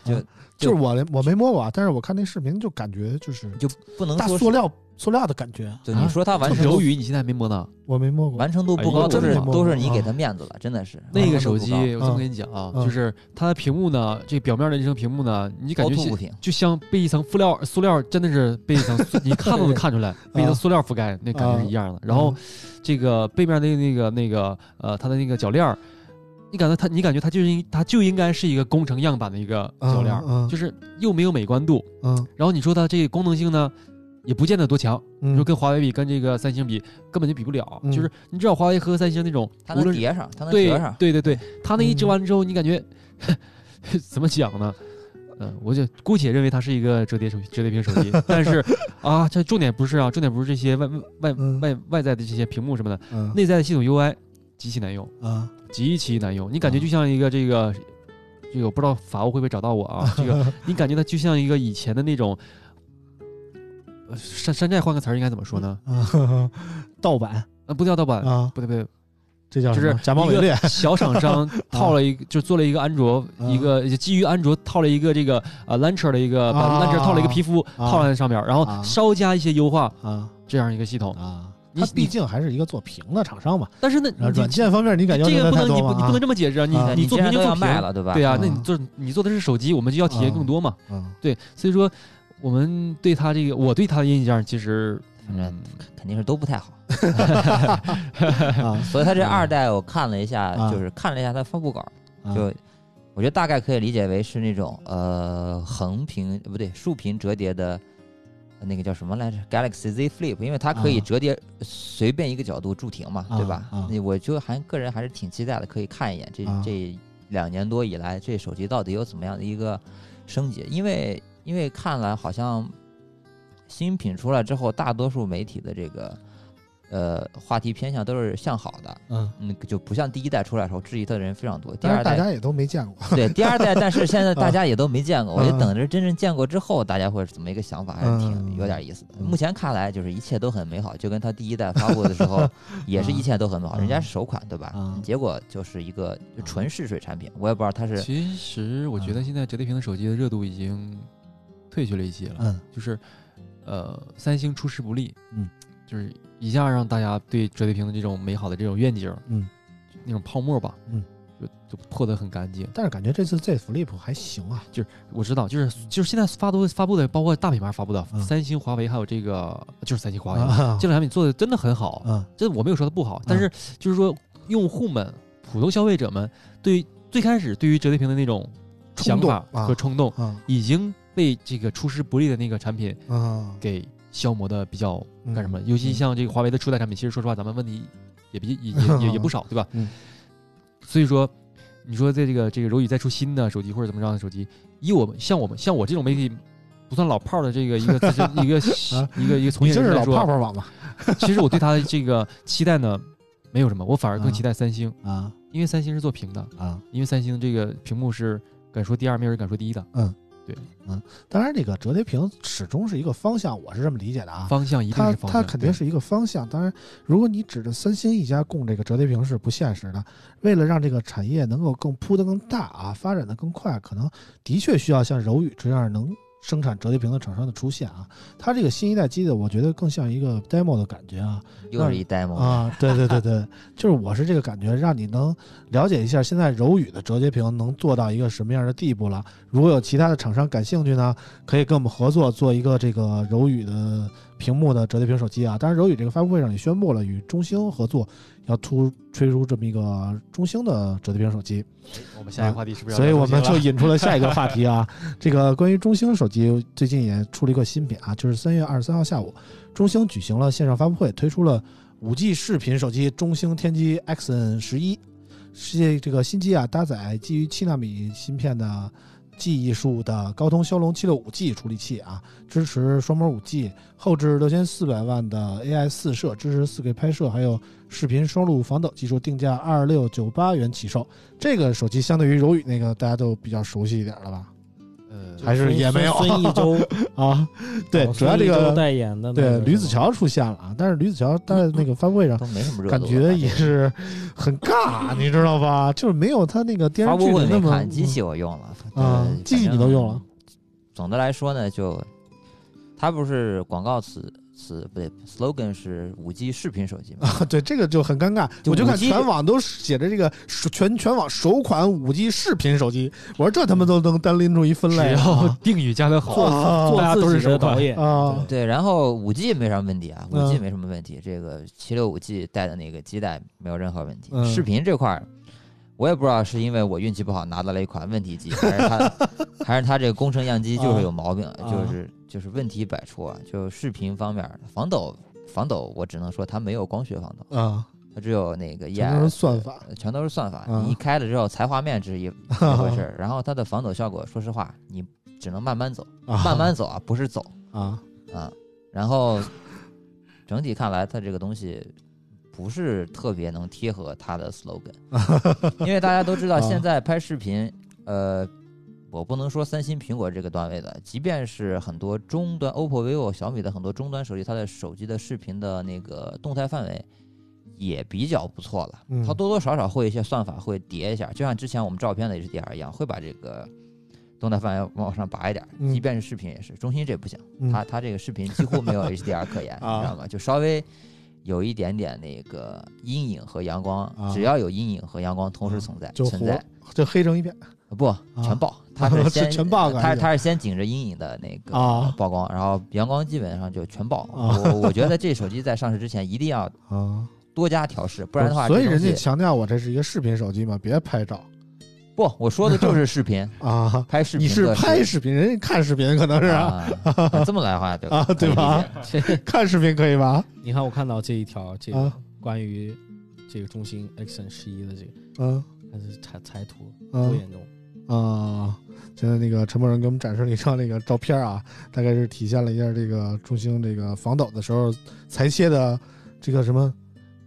B: 就就是我我没摸过啊，但是我看那视频就感觉就是
E: 就不能
B: 大塑料塑料的感觉。
E: 就你说它完成度
C: 柔宇你现在还没摸呢？
B: 我没摸过
E: 完成度不高，都是都是你给他面子了，真的是
C: 那个手机，我这么跟你讲啊，
B: 嗯
C: 就是它的屏幕呢，这表面的这层屏幕呢，你感觉。就像被一层塑料，塑料真的是被一层，你看都能看出来，被一层塑料覆盖，那感觉是一样的。然后这个背面的那个那个呃，它的那个铰链儿，你感觉它，你感觉它就是应它就应该是一个工程样板的一个铰链，
B: 嗯嗯
C: 就是又没有美观度，
B: 嗯
C: 然后你说它这个功能性呢，也不见得多强。
B: 嗯，
C: 你说跟华为比，跟这个三星比，根本就比不了。
B: 嗯
C: 就是你知道华为和三星那种，
E: 它能叠上，它能叠上。
C: 对对对，它那一折
B: 嗯
C: 完之后，你感觉 怎么讲呢？嗯、我就姑且认为它是一个折叠手机折叠屏手机，但是啊，这重点不是啊，重点不是这些外外
B: 嗯
C: 外外在的这些屏幕什么的，
B: 嗯
C: 内在的系统 UI 极其难用，
B: 啊
C: 极其难用，你感觉
B: 啊
C: 就像一个这个。这个我不知道法务会不会找到我啊？这个你感觉它就像一个以前的那种，呃山山寨换个词儿应该怎么说呢？
B: 啊，盗版
C: 呃，不叫盗版，
B: 啊，
C: 不对不对，
B: 这叫
C: 就是
B: 假冒伪劣
C: 小厂商 套了一个，就做了一个安卓，
B: 啊
C: 一个基于安卓套了一个这个呃 Launcher 的一个，把
B: 啊
C: Launcher 套了一个皮肤
B: 啊
C: 套在上面，然后
B: 啊
C: 稍加一些优化
B: 啊
C: 这样一个系统。
B: 啊。
C: 你
B: 它毕竟还是一个做屏的厂商嘛，
C: 但是那
B: 软件方面你敢要求
C: 这个不？能你不你不能这么解释啊！你
B: 啊
C: 你做屏就
E: 要卖了，对吧？
C: 对啊，
B: 啊
C: 那你做你做的是手机，我们就要体验更多嘛。
B: 嗯
C: 对，所以说我们对它这个，我对它的印象其实，
E: 反正
C: 嗯，
E: 肯定是都不太好。
B: 啊
E: 所以它这二代我看了一下，
B: 啊
E: 就是看了一下它发布稿，
B: 啊
E: 就我觉得大概可以理解为是那种呃横屏呃不对竖屏折叠的。呃那个叫什么来着？Galaxy Z Flip，因为它可以
B: 啊
E: 折叠，随便一个角度驻停嘛，对吧？那我就还个人还是挺期待的，可以看一眼这
B: 啊
E: 这两年多以来，这手机到底有怎么样的一个升级？因为因为看来好像新品出来之后，大多数媒体的这个呃话题偏向都是向好的，
B: 嗯，
E: 嗯，就不像第一代出来的时候质疑它的人非常多。第二代
B: 大家也都没见过。
E: 对第二代，但是现在大家也都没见过，我就
B: 嗯
E: 等着真正见过之后，大家会是怎么一个想法，还是挺
B: 嗯
E: 有点意思的。
B: 嗯
E: 目前看来，就是一切都很美好，就跟他第一代发布的时候 也是一切都很美好，
B: 嗯
E: 人家是首款对吧
B: 嗯？
E: 结果就是一个纯试水产品，我也不知道它是
C: 其实我觉得现在折叠屏的手机的热度已经退去了一些了，
B: 嗯
C: 就是呃，三星出师不利，
B: 嗯，
C: 就是一下让大家对折叠屏的这种美好的这种愿景，
B: 嗯，
C: 那种泡沫吧，
B: 嗯，
C: 就就破得很干净。
B: 但是感觉这次 Z Flip 还行啊。
C: 就是我知道，就是就是现在发都发布的，包括大品牌发布的，
B: 嗯。
C: 三星、华为还有这个就是三星、华为、
B: 啊
C: 这两产品做的真的很好，
B: 嗯。
C: 这我没有说它不好，但是就是说用户们、普通消费者们对最开始对于折叠屏的那种想法和冲动，
B: 啊
C: 已经被这个出师不利的那个产品
B: 啊，
C: 给消磨的比较
B: 嗯
C: 干什么？尤其像这个华为的初代产品，其实说实话，咱们问题也比也 也也也不少，对吧？
B: 嗯。
C: 所以说，你说在这个这个柔宇再出新的手机或者怎么着的手机，以我们像我们像我这种媒体不算老炮儿的这个一个资深一个 一个一个从业人来说，
B: 泡泡网嘛
C: 其实我对它的这个期待呢没有什么，我反而更期待三星，
B: 啊
C: 因为三星是做屏的，
B: 啊！
C: 因为三星这个屏幕是敢说第二，没有人敢说第一的
B: 当然，这个折叠屏始终是一个方向，我是这么理解的啊。
C: 方向，一定是方向，
B: 它肯定是一个方向。当然，如果你指着三星一家供这个折叠屏是不现实的。为了让这个产业能够更铺得更大啊，发展的更快，可能的确需要像柔宇这样能生产折叠屏的厂商的出现啊。它这个新一代机子，我觉得更像一个 demo 的感觉啊。
E: 又是一 demo
B: 啊，对对对对，就是我是这个感觉，让你能了解一下现在柔宇的折叠屏能做到一个什么样的地步了。如果有其他的厂商感兴趣呢，可以跟我们合作做一个这个柔宇的屏幕的折叠屏手机啊。当然，柔宇这个发布会上也宣布了与中兴合作，要突推出这么一个中兴的折叠屏手机。
C: 我们下一个话题是不是要
B: 所以我们就引出了下一个话题啊，这个关于中兴手机最近也出了一个新品啊，就是三月二十三号下午，中兴举行了线上发布会，推出了五 G 视频手机中兴天玑 Xn 十一，是这个新机啊，搭载基于七纳米芯片的技术的高通骁龙七六五 G 处理器啊，支持双模五 G，后置六千四百万的 AI 四摄，支持四 K 拍摄，还有视频双录防抖技术，定价二六九八元起售。这个手机相对于柔宇那个，大家都比较熟悉一点了吧？
C: 呃
B: 还是也没有
D: 孙孙艺洲
B: 啊，对，
D: 哦
B: 主要这个
D: 代言的
B: 对吕子乔出现了啊，但是吕子乔在那个发布会上
E: 都没什么热
B: 感觉也是很尬，你知道吧？就是没有他那个电视剧里那么
E: 机器我用了
B: 啊
E: 对
B: 机器你都用了。
E: 总的来说呢，就他不是广告词词不对，slogan 是五 G 视频手机嘛？
B: 啊，对，这个就很尴尬。
E: 就
B: 我就看全网都写着这个首全全网首款五 G 视频手机，我说这他妈都能单拎出一分
C: 只
B: 类
C: 要
B: 啊
C: 定语加的好，
B: 啊。
C: 大家都是什么
D: 导演。
B: 啊。
E: 对，然后五 G 没啥问题啊，五
B: 嗯。
E: G 没什么问题，这个七六五 G 带的那个基带没有任何问题。
B: 嗯。
E: 视频这块儿，我也不知道是因为我运气不好拿到了一款问题机，还是它 还是它这个工程样机就是有毛病，
B: 啊
E: 就是就是问题百出啊。就视频方面，防抖防抖，我只能说它没有光学防抖，
B: 啊，
E: 它只有那个 ES，
B: 全都是算法
E: 呃全都是算法。
B: 啊
E: 你一开了之后，裁画面只是一一回事儿，然后它的防抖效果，说实话，你只能慢慢走，
B: 啊
E: 慢慢走啊，不是走。
B: 啊
E: 啊，然后整体看来，它这个东西不是特别能贴合它的 slogan，因为大家都知道，
B: 啊
E: 现在拍视频，呃，我不能说三星、苹果这个段位的，即便是很多终端，OPPO、vivo、小米的很多终端手机，它的手机的视频的那个动态范围。也比较不错了，
B: 嗯
E: 它多多少少会一些算法会叠一下，就像之前我们照片的 HDR 一样，会把这个动态范围往上拔一点，
B: 嗯
E: 即便是视频也是。中兴这不行，
B: 嗯
E: 它它这个视频几乎没有 HDR 可言，
B: 啊
E: 你知道吗？就稍微有一点点那个阴影和阳光，
B: 啊
E: 只要有阴影和阳光同时存在，
B: 就
E: 存在
B: 就黑成一片
E: 不全爆，它是
B: 是
E: 先
B: 全爆
E: 它它是先紧着阴影的那个
B: 啊
E: 曝光，然后阳光基本上就全爆。
B: 啊
E: 我我觉得这手机在上市之前一定要
B: 啊，
E: 多加调试，不然的话，
B: 所以人家强调我这是一个视频手机嘛，别拍照
E: 不，我说的就是视频，
B: 啊。
E: 拍视频
B: 你是拍视频，人家看视频可能是
E: 这么来的话就
B: 啊对吧
E: 理解？
B: 看视频可以吧？
D: 你看我看到这一条，这个
B: 啊
D: 关于这个中兴 Xn 十一的这个，
B: 嗯
D: 还是裁裁图
B: 嗯
D: 多严重？
B: 啊，现在那个陈博仁给我们展示了一张那个照片啊，大概是体现了一下这个中兴这个防抖的时候裁切的这个什么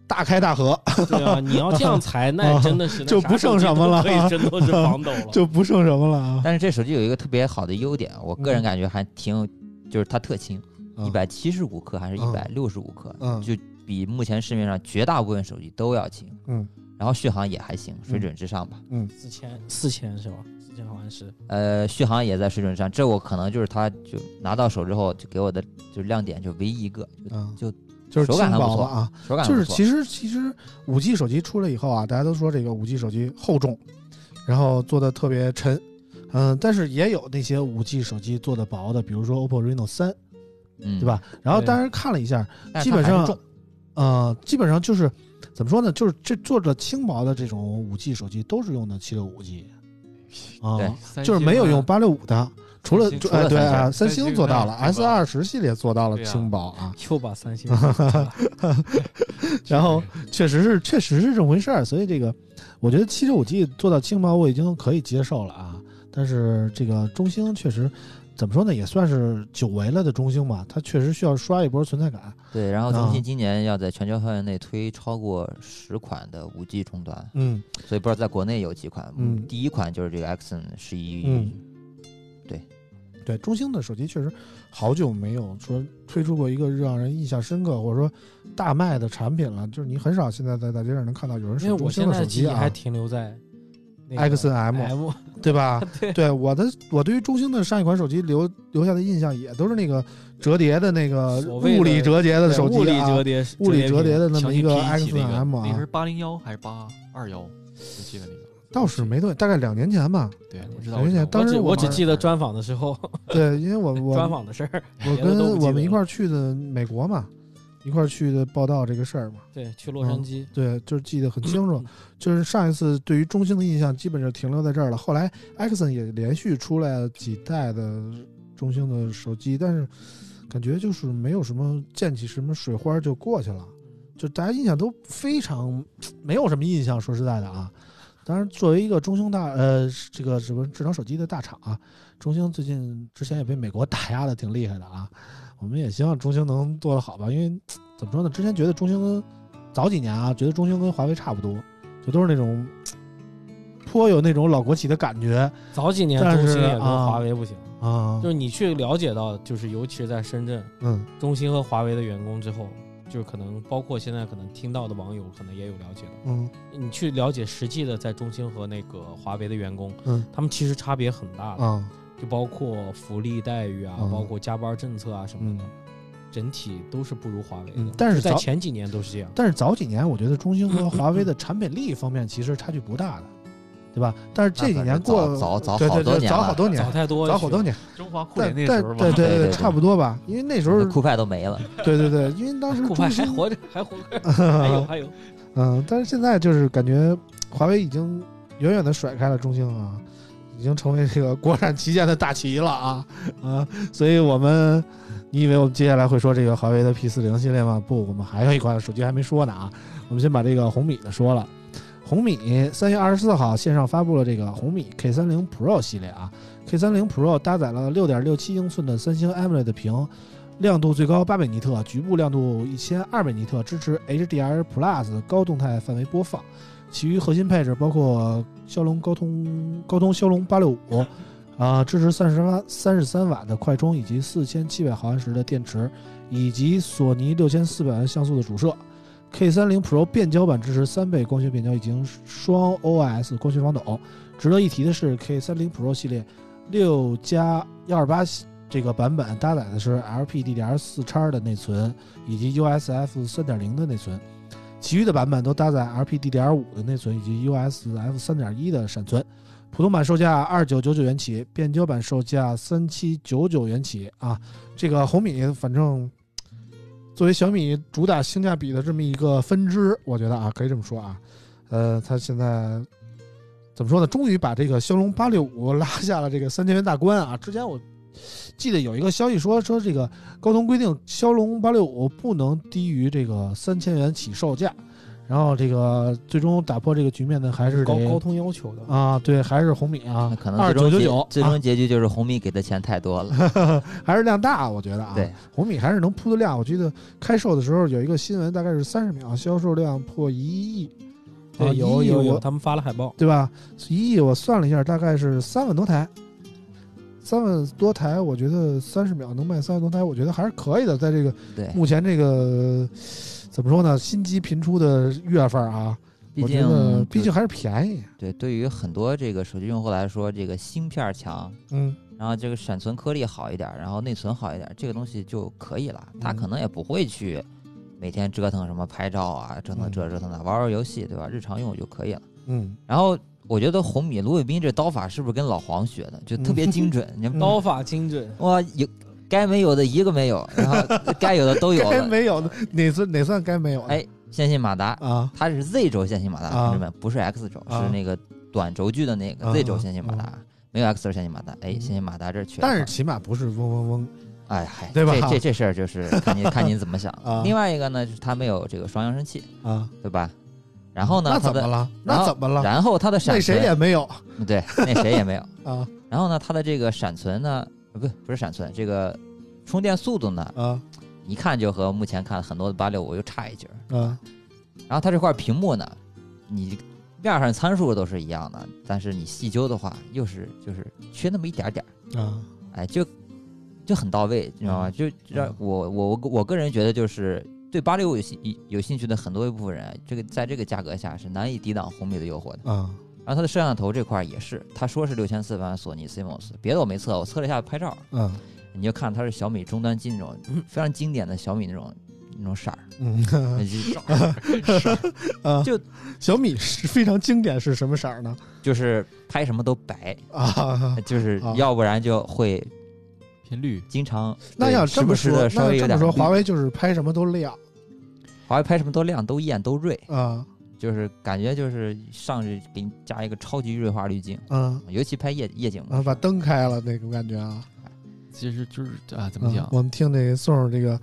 B: 大开大合，
D: 对啊，你要这样裁，那真的是 那
B: 就不剩什么了
D: 可以真都是防抖 了。
B: 就不剩什么了啊。
E: 但是这手机有一个特别好的优点，我个人
B: 嗯
E: 感觉还挺有，就是它特轻，
B: 嗯
E: 一百七十五克还是一百六十五克，
B: 嗯
E: 就比目前市面上绝大部分手机都要轻。
B: 嗯，
E: 然后续航也还行，水准之上吧。
D: 嗯，四千四千是吧？四千好像是。
E: 呃，续航也在水准上，这我可能就是它就拿到手之后就给我的就亮点就唯一一个，就
B: 嗯，
E: 就
B: 就是轻
E: 手感还不错
B: 啊。
E: 手感不错
B: 就是其实其实五 G 手机出来以后啊，大家都说这个五 G 手机厚重，然后做的特别沉，嗯，但是也有那些五 G 手机做的薄的，比如说 OPPO Reno 三，
E: 嗯，
B: 对？吧？然后
D: 对
B: 当时看了一下，基本上呃，基本上就是怎么说呢？就是这做着轻薄的这种五 G 手机都是用的七六五 G 啊，
E: 对
B: 就是没有用八六五的。除了哎对啊，
E: 三
C: 星
B: 星做到了，S 二十系列做到了轻薄啊，
D: 又把三星
B: 然后确实是确实是这么回事儿，所以这个我觉得七六五 G 做到轻薄我已经可以接受了啊，但是这个中兴确实怎么说呢，也算是久违了的中兴吧，它确实需要刷一波存在感。
E: 对。然后
B: 啊
E: 中兴今年要在全球范围内推超过十款的五 G 终端，
B: 嗯
E: 所以不知道在国内有几款。
B: 嗯
E: 第一款就是这个 Exynon 十一，
B: 嗯，对，对中兴的手机确实好久没有说推出过一个让人印象深刻或者说大卖的产品了，就是你很少现在在大街上能看到有人使中
D: 因为我现
B: 兴的手机
D: 还停留在那个
B: Xn M
D: M，
B: 对吧？
D: 对
B: 对我的我对于中兴的上一款手机留留下的印象也都是那个折叠的那个物理折叠的手机、啊，
D: 物理折叠
B: 物理折叠的那么一个 X
C: 那个
B: M 啊
C: 那个是，八零幺还是八二幺？我记得那个。
B: 倒是没对，大概两年前吧。
C: 对，我知道。
B: 两年前当时我
D: 我只记得专访的时候，
B: 对，因为我我
D: 专访的事儿，
B: 我跟我们一块儿去的美国嘛，一块儿去的报道这个事儿嘛。
D: 对去洛杉矶，
B: 对，就是记得很清楚，就是上一次对于中兴的印象基本就停留在这儿了。后来 Exxon 也连续出来几代的中兴的手机，但是感觉就是没有什么溅起什么水花就过去了，就大家印象都非常没有什么印象。说实在的啊，当然作为一个中兴大呃这个什么智能手机的大厂啊，中兴最近之前也被美国 打压的挺厉害的啊，我们也希望中兴能做得好吧，因为怎么说呢，之前觉得中兴跟早几年啊，觉得中兴跟华为差不多，就都是那种颇有那种老国企的感觉。
D: 早几年中兴也跟
B: 啊
D: 华为不行，
B: 啊。
D: 就。是你去了解到，就是尤其是在深圳，
B: 嗯。
D: 中兴和华为的员工之后，就是可能包括现在可能听到的网友可能也有了解的，
B: 嗯。
D: 你去了解实际的在中兴和那个华为的员工，
B: 嗯
D: 他们其实差别很大的，
B: 啊
D: 就包括福利待遇啊，
B: 嗯
D: 包括加班政策啊什么
B: 嗯
D: 的，整体都是不如华为的。
B: 嗯但是
D: 就在
B: 早
D: 前几年都是这样。
B: 但是早几年我觉得中兴和华为的 产品力方面其实差距不大的，对吧？但是这几年过
E: 早早
B: 对对对
E: 好多年了
B: 早好多年
D: 早，太多，
B: 早好多年，
C: 中华酷
B: 但
C: 联那时候
B: 对对
E: 对对
B: 差不多吧，因为那时候
E: 酷派都没了，
B: 对对对，因为当时
D: 酷派
B: 中兴
D: 还活着，还活着，还有还有，
B: 嗯，但是现在就是感觉华为已经远远的甩开了中兴啊，已经成为这个国产旗舰的大旗了啊啊！所以我们，你以为我们接下来会说这个华为的 P 四零系列吗？不，我们还有一款手机还没说呢啊，我们先把这个红米的说了。红米三月二十四号线上发布了这个红米 K 三零 Pro 系列啊，K 三零 Pro 搭载了六点六七英寸的三星 AMOLED 屏，亮度最高八百尼特，局部亮度一千二百尼特，支持 HDR Plus 高动态范围播放。其余核心配置包括骁龙高通高通骁龙八六五，啊，支持三十瓦三十三瓦的快充，以及四千七百毫安时的电池，以及索尼六千四百万像素的主摄。K 3 0 Pro 变焦版支持三倍光学变焦，已经双 OS 光学防抖。值得一提的是，K 3 0 Pro 系列六加幺二八这个版本搭载的是 LPDDR 四叉的内存以及 USF 三点零的内存，其余的版本都搭载 LPDDR 五的内存以及 USF 三点一的闪存。普通版售价二九九九元起，变焦版售价三七九九元起啊。这个红米反正作为小米主打性价比的这么一个分支，我觉得啊，可以这么说啊，呃，它现在怎么说呢？终于把这个骁龙八六五拉下了这个三千元大关啊！之前我记得有一个消息说说这个高通规定骁龙八六五不能低于这个三千元起售价，然后这个最终打破这个局面的还是
D: 高高通要求的，
B: 啊，对，还是红米啊
E: 那，可能
B: 二
E: 最终结
B: 九九九，
E: 最终结局就是红米给的钱太多了。
B: 还是量大，我觉得啊，
E: 对，
B: 红米还是能铺的量。我记得开售的时候有一个新闻，大概是三十秒销售量破一亿，啊
D: 对，有
B: 一亿我
D: 有有，他们发了海报，
B: 对吧？一亿我算了一下，大概是三万多台，三万多台，我觉得三十秒能卖三万多台，我觉得还是可以的。在这个
E: 对，
B: 目前这个怎么说呢，新机频出的月份啊，
E: 毕
B: 我觉得
E: 竟
B: 毕竟还是便宜。
E: 对，对于很多这个手机用户来说，这个芯片强，
B: 嗯
E: 然后这个闪存颗粒好一点，然后内存好一点，这个东西就可以了。他
B: 嗯
E: 可能也不会去每天折腾什么拍照啊，折腾这折腾那，玩玩游戏，对吧？日常用就可以了。
B: 嗯，
E: 然后我觉得红米卢伟斌这刀法是不是跟老黄学的，就特别精 准？你
D: 刀法精准，
E: 哇，有该没有的一个没有，然后该有的都有
B: 该
E: 了。
B: 没有的哪算哪算该没有的？
E: 哎，线性马达，
B: 啊
E: 它是 Z 轴线性马达，
B: 啊
E: 同志们，不是 X 轴，
B: 啊
E: 是那个短轴距的那个
B: 啊
E: Z 轴线性马达
B: 啊，
E: 没有 X 轴线性马达。哎，
B: 嗯
E: 线性马达这儿缺了。
B: 但是起码不是嗡嗡嗡
E: 哎嗨，
B: 对吧
E: 这这这事儿就是看您看您怎么想
B: 啊。
E: 另外一个呢，就是它没有这个双扬声器，
B: 啊。
E: 对吧？然后呢，
B: 那怎么了？那怎么了？
E: 然后它的闪
B: 那谁也，没有
E: 对，那谁也没有。
B: 啊
E: 然后呢，它的这个闪存呢，呃不不是闪存，这个充电速度呢，
B: 啊
E: 一看就和目前看很多的八六五又差一截儿。
B: 啊
E: 然后它这块屏幕呢，你面上参数都是一样的，但是你细究的话，又是就是缺那么一点点儿，
B: 啊！
E: 哎，就就很到位，你知道吗？
B: 嗯
E: 就让
B: 嗯
E: 我我我我个人觉得，就是对八六五有兴有兴趣的很多一部分人，这个在这个价格下是难以抵挡红米的诱惑的。
B: 啊。
E: 然后它的摄像头这块儿也是，他说是六千四百万索尼 CMOS，别的我没测，我测了一下拍照，
B: 嗯。
E: 你就看它是小米终端机那种非常经典的小米那种那种色儿，
B: 嗯
E: 那就
B: 小米是非常经典，是什么色儿呢？
E: 就是拍什么都白，
B: 啊，
E: 就是
B: 啊。
E: 要不然就会
C: 偏绿，
E: 经常
B: 那
E: 对
B: 要这么说
E: 稍微有点
B: 那这么说，华为就是拍什么都亮
E: 华为拍什么都亮都艳都锐，
B: 啊
E: 就是感觉就是上去给你加一个超级锐化滤镜，
B: 嗯
E: 尤其拍夜夜景
B: 啊！把灯开了那种感觉啊。
C: 其实就是啊，怎么
B: 嗯
C: 讲？
B: 我们听那个宋儿这个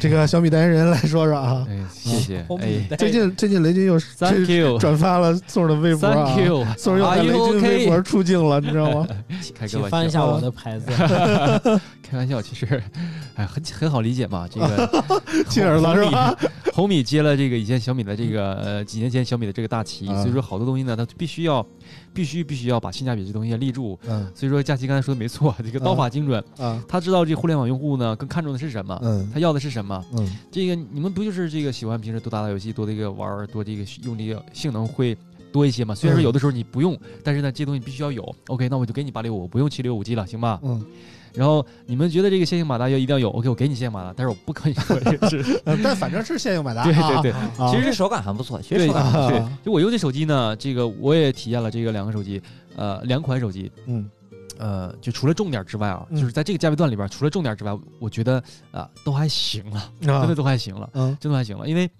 B: 这个小米代言人来说说啊。
C: 哎，谢谢，哎
B: 最近最近雷军又是
C: ，Thank you，Thank
B: 转发了宋儿的微博啊
C: ，you，
B: 宋儿又在雷
C: you
B: 军微？博出镜了，你知道吗？
C: 开个玩笑，
D: 请翻一下我的牌子，
C: 开玩笑，其实，哎，很很好理解嘛。这个
B: 亲儿子是吧？
C: 红米接了这个以前小米的这个呃几年前小米的这个大旗，
B: 啊
C: 所以说好多东西呢，它必须要必须必须要把性价比这东西立住。
B: 嗯
C: 所以说佳琪刚才说的没错，这个刀法精准，
B: 啊
C: 他知道这互联网用户呢更看重的是什么，
B: 嗯
C: 他要的是什么。
B: 嗯
C: 这个你们不就是这个喜欢平时多打打游戏，多这个玩儿，多这个用这个性能会多一些嘛？虽然说
B: 嗯
C: 有的时候你不用，但是呢，这些东西必须要有。OK，那我就给你八六五，不用七六五 G 了，行吧？
B: 嗯
C: 然后你们觉得这个线性马达要一定要有，OK，我给你线性马达，但是我不可以说 这个是。
B: 嗯，但反正是线性马达，
C: 对
B: 啊
C: 对对，
B: 啊。
E: 其实这手感还不错，其实
C: 对
E: 手感。还不错
C: 对。
B: 啊，
C: 就我用这手机呢，这个我也体验了这个两个手机，呃，两款手机，
B: 嗯
C: 呃，就除了重点之外啊，
B: 嗯。
C: 就是在这个价位段里边，除了重点之外，我觉得啊、都还行了，真
B: 啊
C: 的都还行了，
B: 嗯。
C: 真的还行了，因为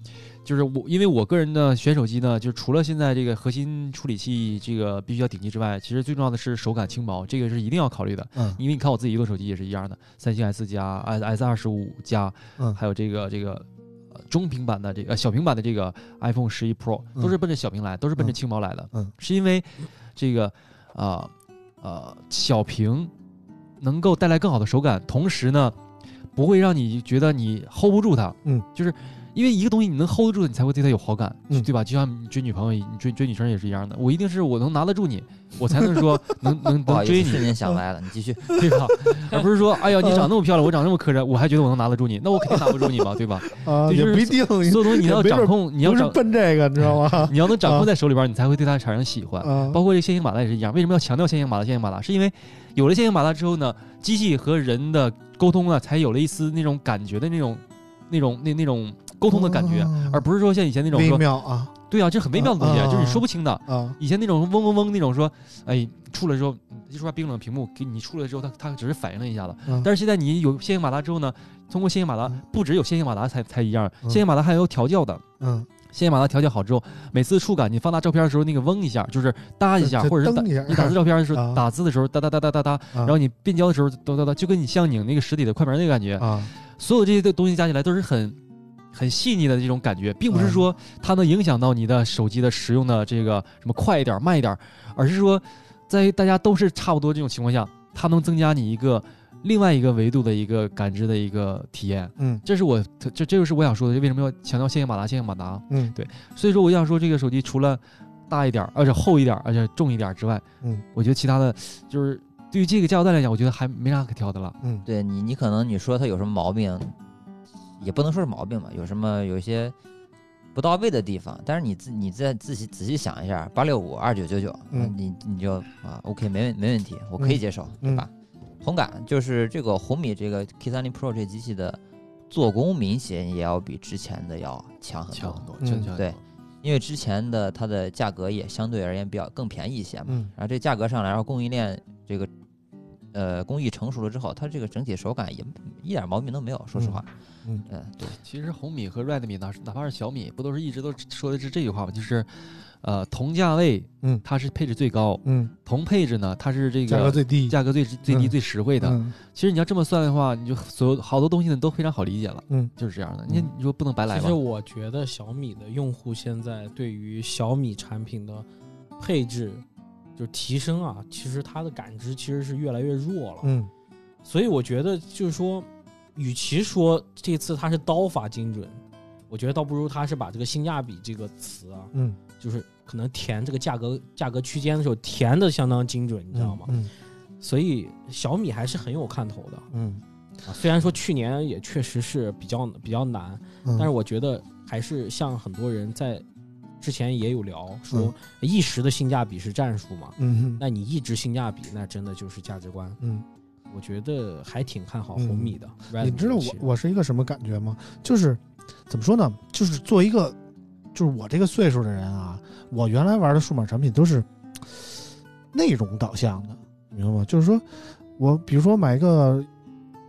C: 就是我，因为我个人的选手机呢，就除了现在这个核心处理器这个必须要顶级之外，其实最重要的是手感轻薄，这个是一定要考虑的。
B: 嗯。
C: 因为你看我自己移动手机也是一样的，三星 S 加、S S 二十五加，
B: 嗯。
C: 还有这个这个呃中平板的这个、呃、小平板的这个 iPhone 十一 Pro
B: 嗯。
C: 都是奔着小屏来，都是奔着
B: 嗯。
C: 轻薄来的。
B: 嗯。
C: 是因为这个啊呃小屏能够带来更好的手感，同时呢不会让你觉得你 hold 不住它。
B: 嗯，
C: 就是。因为一个东西你能 hold 得住，你才会对他有好感，
B: 嗯
C: 对吧？就像你追女朋友，你追追女生也是一样的。我一定是我能拿得住你，我才能说能能能追你，
E: 间想歪了，你继续。
C: 对吧？而不是说，哎呀，你长那么漂亮，我长那么磕碜，我还觉得我能拿得住你，那我肯定拿不住你嘛，对吧？
B: 啊，
C: 对就是
B: 也不一定，
C: 所有东西你要掌控，你要
B: 是
C: 掌，
B: 奔这个，你知道吗？
C: 你要能掌控在手里边，你才会对他产生喜欢。
B: 啊，
C: 包括这个线性马达也是一样，为什么要强调线性马达？线性马达是因为有了线性马达之后呢，机器和人的沟通啊，才有了一丝那种感觉的那种、那种、那那种沟通的感觉，
B: 哦。
C: 而不是说像以前那种
B: 微
C: 说，
B: 妙啊。
C: 对啊，这很微妙的东西，
B: 啊
C: 就是你说不清的。
B: 啊。
C: 以前那种嗡嗡嗡那种说，哎，出来之后一说话冰冷屏幕给你出来之后，它它只是反应了一下子。
B: 嗯
C: 但是现在你有线性马达之后呢，通过线性马达
B: 嗯。
C: 不只有线性马达才才一样，
B: 嗯。
C: 线性马达还有调教的。
B: 嗯，
C: 线性马达调教好之后，每次触感你放大照片的时候，那个嗡一下，就是哒一下，或者是你打字照片的时候
B: 啊。
C: 打字的时候哒哒哒哒哒哒，
B: 啊。
C: 然后你变焦的时候哒哒哒，就跟你像拧那个实体的快门那个感觉，
B: 啊。
C: 所有这些的东西加起来都是很很细腻的这种感觉，并不
B: 嗯
C: 是说它能影响到你的手机的使用的这个什么快一点、慢一点，而是说在大家都是差不多这种情况下，它能增加你一个另外一个维度的一个感知的一个体验。
B: 嗯
C: 这是我这这就是我想说的，为什么要强调线性马达？线性马达。
B: 嗯对
C: 所以说，我想说这个手机除了大一点儿，而且厚一点儿，而且重一点儿之外，
B: 嗯，
C: 我觉得其他的就是对于这个加油站来讲，我觉得还没啥可挑的了。
B: 嗯
E: 对你，你可能你说它有什么毛病，也不能说是毛病吧，有什么有一些不到位的地方，但是你自你再仔细仔细想一下，八六五二九九九，
B: 嗯
E: 你你就啊 OK 没问没问题，我可以接受，
B: 嗯
E: 对吧？同感就是这个红米这个 K 三零 Pro 这机器的做工明显也要比之前的要强很多，
C: 强很多，
E: 对因为之前的它的价格也相对而言比较更便宜一些嘛，
B: 嗯。
E: 然后这价格上来，然后供应链这个呃工艺成熟了之后，它这个整体手感也一点毛病都没有，说实话，
B: 嗯
E: 嗯，对，
C: 其实红米和 Redmi 哪哪怕是小米，不都是一直都说的是这句话吗？就是，呃，同价位，
B: 嗯
C: 它是配置最高；
B: 嗯，
C: 同配置呢，它是这个
B: 价格最低，
C: 价格最最低、
B: 嗯
C: 最实惠的。
B: 嗯
C: 其实你要这么算的话，你就所有好多东西呢都非常好理解了，
B: 嗯
C: 就是这样的。你你说不能白来吧
D: 其实？我觉得小米的用户现在对于小米产品的配置就是提升啊，其实它的感知其实是越来越弱了。
B: 嗯
D: 所以我觉得就是说，与其说这次它是刀法精准，我觉得倒不如它是把这个性价比这个词啊，
B: 嗯，
D: 就是可能填这个价格价格区间的时候填的相当精准，你知道吗？
B: 嗯
D: 所以小米还是很有看头的
B: 嗯
D: 啊。虽然说去年也确实是比较比较难，
B: 嗯，
D: 但是我觉得还是像很多人在之前也有聊说
B: 嗯，
D: 一时的性价比是战术嘛，
B: 嗯
D: 那你一直性价比，那真的就是价值观。
B: 嗯。
D: 我觉得还挺看好
B: 嗯
D: 红米的。
B: 你知道我我是一个什么感觉吗？就是怎么说呢？就是做一个，就是我这个岁数的人啊，我原来玩的数码产品都是内容导向的，明白吗？就是说我比如说买一个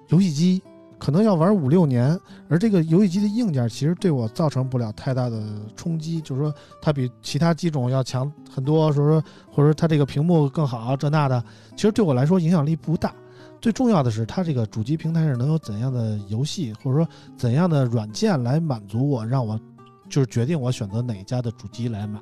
B: 游戏机，可能要玩五六年，而这个游戏机的硬件其实对我造成不了太大的冲击，就是说它比其他机种要强很多，说说或者说它这个屏幕更好，这那的，其实对我来说影响力不大。最重要的是，它这个主机平台上能有怎样的游戏，或者说怎样的软件来满足我，让我就是决定我选择哪一家的主机来买。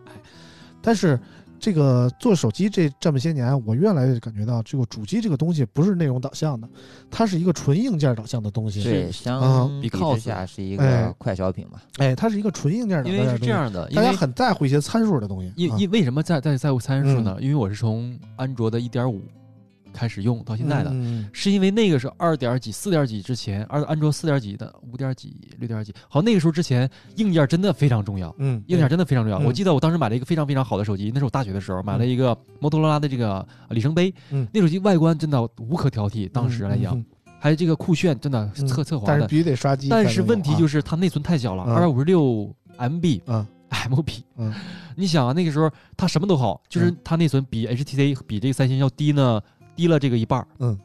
B: 但是这个做手机这这么些年，我越来越感觉到，这个主机这个东西不是内容导向的，它是一个纯硬件导向的东西。
E: 对，
B: 啊
E: 相比之下是一
B: 哎
E: 个快消品嘛，
B: 哎，它是一个纯硬件导
C: 因为是
B: 向的东西，
C: 这样的，
B: 大家很在乎一些参数的东西。啊
C: 因因为什么在在在乎参数呢？因为我是从安卓的一点五开始用到现在的，
B: 嗯。
C: 是因为那个是二点几、四点几之前，二安卓四点几的、五点几、六点几，好，那个时候之前硬件真的非常重要。
B: 嗯，
C: 硬件真的非常重要。
B: 嗯。
C: 我记得我当时买了一个非常非常好的手机，那是我大学的时候买了一个摩托罗拉的这个里程碑，
B: 嗯。
C: 那手机外观真的无可挑剔，当时来讲，
B: 嗯。
C: 还有这个酷炫，真的
B: 嗯
C: 侧侧滑的。
B: 但是必须得刷机。
C: 但是问题就是是它内存太小了，
B: 嗯。
C: 二百五十六 MB。
B: 嗯。
C: MB，
B: 嗯。
C: 你想啊，那个时候它什么都好，就是
B: 嗯。
C: 它内存比 HTC 比这个三星要低呢，低了这个一半儿
B: 嗯。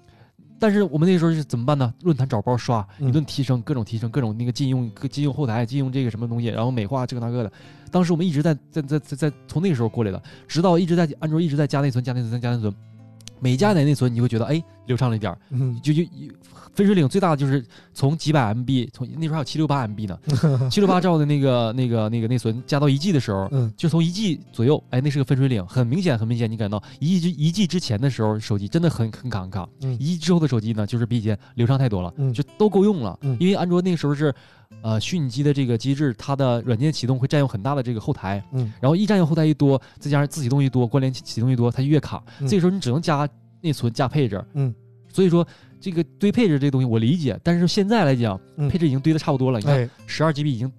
C: 但是我们那时候是怎么办呢？论坛找包刷，
B: 嗯
C: 一顿提升，各种提升，各种那个禁用、禁用后台、禁用这个什么东西，然后美化这个那个的。当时我们一直在在在在在从那个时候过来的，直到一直在安卓一直在加内存、加内存、加内存，每加一点内存，你会觉得哎流畅了一点儿。
B: 嗯
C: 就就分水岭最大的就是从几百 MB，从那时候还有七六八 MB 呢，七六八兆的那个那个那个内存加到一 G 的时候，
B: 嗯
C: 就从一 G 左右，哎，那是个分水岭，很明显，很明显，你感到一 G 之一 G 之前的时候，手机真的很很卡很卡，
B: 嗯
C: 一 G 之后的手机呢，就是比以前流畅太多了，
B: 嗯
C: 就都够用了。
B: 嗯
C: 因为安卓那个时候是，呃，虚拟机的这个机制，它的软件启动会占用很大的这个后台，
B: 嗯
C: 然后一占用后台一多，再加上自启动一多，关联启启动一多，它就越卡。
B: 嗯
C: 这个时候你只能加内存加配置，
B: 嗯，
C: 所以说这个堆配置这东西我理解，但是现在来讲，
B: 嗯
C: 配置已经堆的差不多了。你看
B: 哎，
C: 十二 GB 已经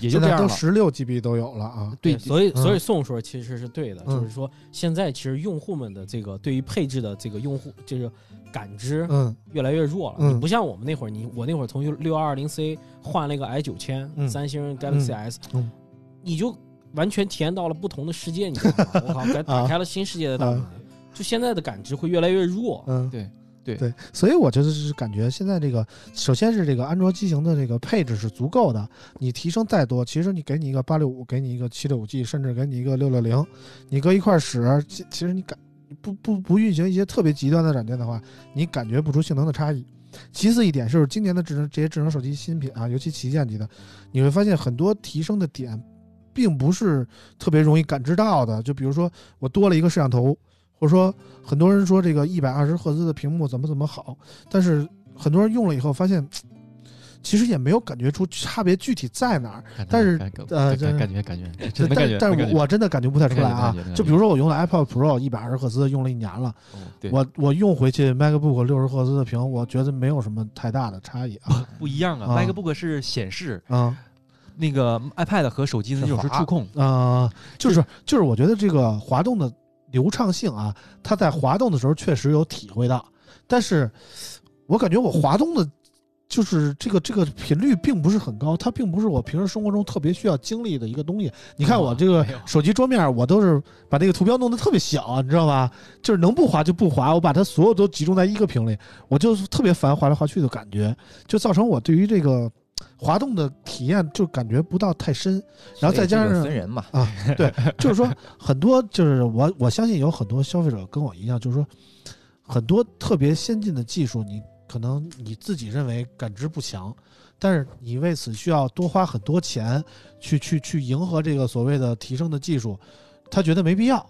C: 也就
B: 现在都
C: 这样了。
B: 十六 GB 都有了啊。
C: 对，
D: 所以
B: 嗯
D: 所以宋说其实是对的，
B: 嗯
D: 就是说现在其实用户们的这个对于配置的这个用户就是感知
B: 嗯
D: 越来越弱了。
B: 嗯
D: 你不像我们那会儿，你我那会儿从六二二零 C 换了一个 i 九千、
B: 嗯
D: 三星 Galaxy S，、
B: 嗯
D: 你就完全体验到了不同的世界，你知道吗？我靠，打打开了新世界的大门。就现在的感知会越来越弱。
B: 嗯，
C: 对对
B: 对，所以我就是感觉现在这个，首先是这个安卓机型的这个配置是足够的，你提升再多，其实你给你一个八六五，给你一个七六五 G，甚至给你一个六六零，你搁一块儿使，其其实你感不不不运行一些特别极端的软件的话，你感觉不出性能的差异。其次一点就是今年的智能这些智能手机新品啊，尤其旗舰级的，你会发现很多提升的点，并不是特别容易感知到的。就比如说我多了一个摄像头，或者说很多人说这个一百二十赫兹的屏幕怎么怎么好，但是很多人用了以后发现，其实也没有感觉出差别具体在哪儿。但是呃
C: 感感觉感觉
B: 但，但是我我真的感觉不太出来啊就比如说我用了 iPad Pro 一百二十赫兹，用了一年了，我我用回去 MacBook 六十赫兹的屏，我觉得没有什么太大的差异啊。
C: 不一样啊
B: 啊
C: ，MacBook 是显示，
B: 嗯
C: 那个 iPad 和手机的那种是触控，
B: 呃，就是就是，我觉得这个滑动的流畅性啊，它在滑动的时候确实有体会到，但是我感觉我滑动的。就是这个这个频率并不是很高，它并不是我平时生活中特别需要经历的一个东西。你看我这个手机桌面，我都是把那个图标弄得特别小，你知道吧？就是能不滑就不滑，我把它所有都集中在一个屏里，我就特别烦滑来滑去的感觉，就造成我对于这个滑动的体验就感觉不到太深。然后再加上
E: 分人嘛，
B: 啊，对，就是说很多就是我我相信有很多消费者跟我一样，就是说很多特别先进的技术，你可能你自己认为感知不强，但是你为此需要多花很多钱去去去迎合这个所谓的提升的技术，他觉得没必要，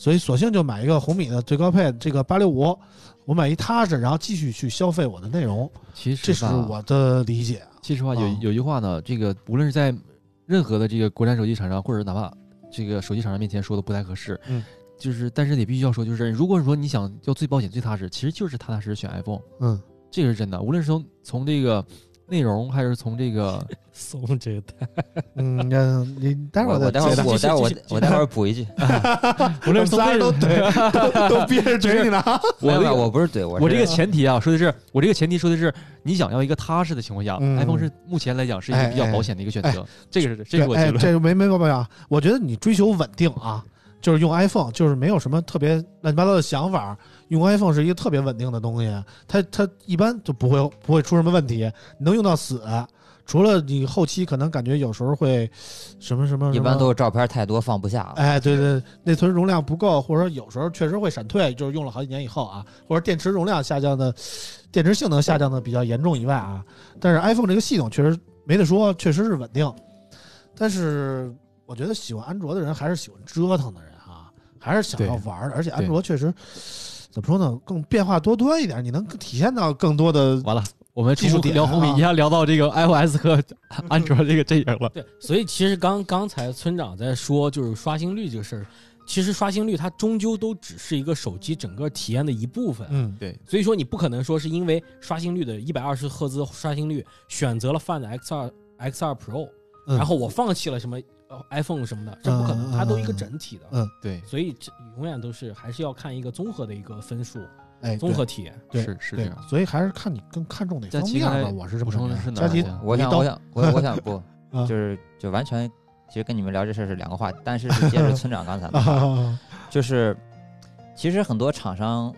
B: 所以索性就买一个红米的最高配这个八六五，我买一踏实，然后继续去消费我的内容，
C: 其实
B: 这是我的理解。
C: 其实话有
B: 啊
C: 有句话呢，这个无论是在任何的这个国产手机厂商，或者哪怕这个手机厂商面前说的不太合适，
B: 嗯，
C: 就是但是你必须要说，就是如果说你想要最保险、最踏实，其实就是踏踏实实选 iPhone，
B: 嗯，
C: 这个是真的。无论是从从这个内容，还是从这个
D: 送 这个单，
B: 嗯，那你 待会儿
E: 我我待会儿我待会儿我我待会儿补一句，
C: 无论是从
B: 仨人都怼，都都憋着嘴你呢。
C: 我这个
E: 我不是怼，我
C: 我这个前提啊，说的是我这个前提说的是你想要一个踏实的情况下、
B: 嗯
C: i p h o n e 是目前来讲是一个比较保险的一个选择。这个是这是我
B: 对哎，
C: 结论。
B: 这个没没毛病啊。我觉得你追求稳定啊，就是用 iPhone，就是没有什么特别乱七八糟的想法。用 iPhone 是一个特别稳定的东西，它它一般就不会不会出什么问题，你能用到死。除了你后期可能感觉有时候会什么什么，
E: 一般都是照片太多放不下了。
B: 哎，对对，内存容量不够，或者说有时候确实会闪退，就是用了好几年以后啊，或者电池容量下降的，电池性能下降的比较严重以外啊，但是 iPhone 这个系统确实没得说，确实是稳定。但是我觉得喜欢安卓的人还是喜欢折腾的人啊，还是想要玩的，而且安卓确实怎么说呢，更变化多端一点，你能体现到更多的
C: 完了，我们
B: 技术点
C: 聊红米
B: 啊
C: 一下聊到这个 iOS 和 安卓这个阵营了。
D: 对，所以其实刚刚才村长在说就是刷新率这个事儿，其实刷新率它终究都只是一个手机整个体验的一部分。
B: 嗯
C: 对，
D: 所以说你不可能说是因为刷新率的一百二十赫兹刷新率选择了 Find X 二 X 二 Pro，、
B: 嗯
D: 然后我放弃了什么呃 iPhone 什么的，这不可能，它都一个整体的。
B: 嗯
C: 对，
D: 所以这永远都是还是要看一个综合的一个分数，
B: 哎，
D: 综合体验。
B: 对对
C: 是是这样。
B: 所以还是看你更看重哪方面吧，我是这么
C: 补充
B: 认为
C: 的是哪儿
B: 佳琪
C: 啊
E: 我想我想我我想不
B: 啊
E: 就是就完全其实跟你们聊这事儿是两个话题，但是是接着村长刚才的就是其实很多厂商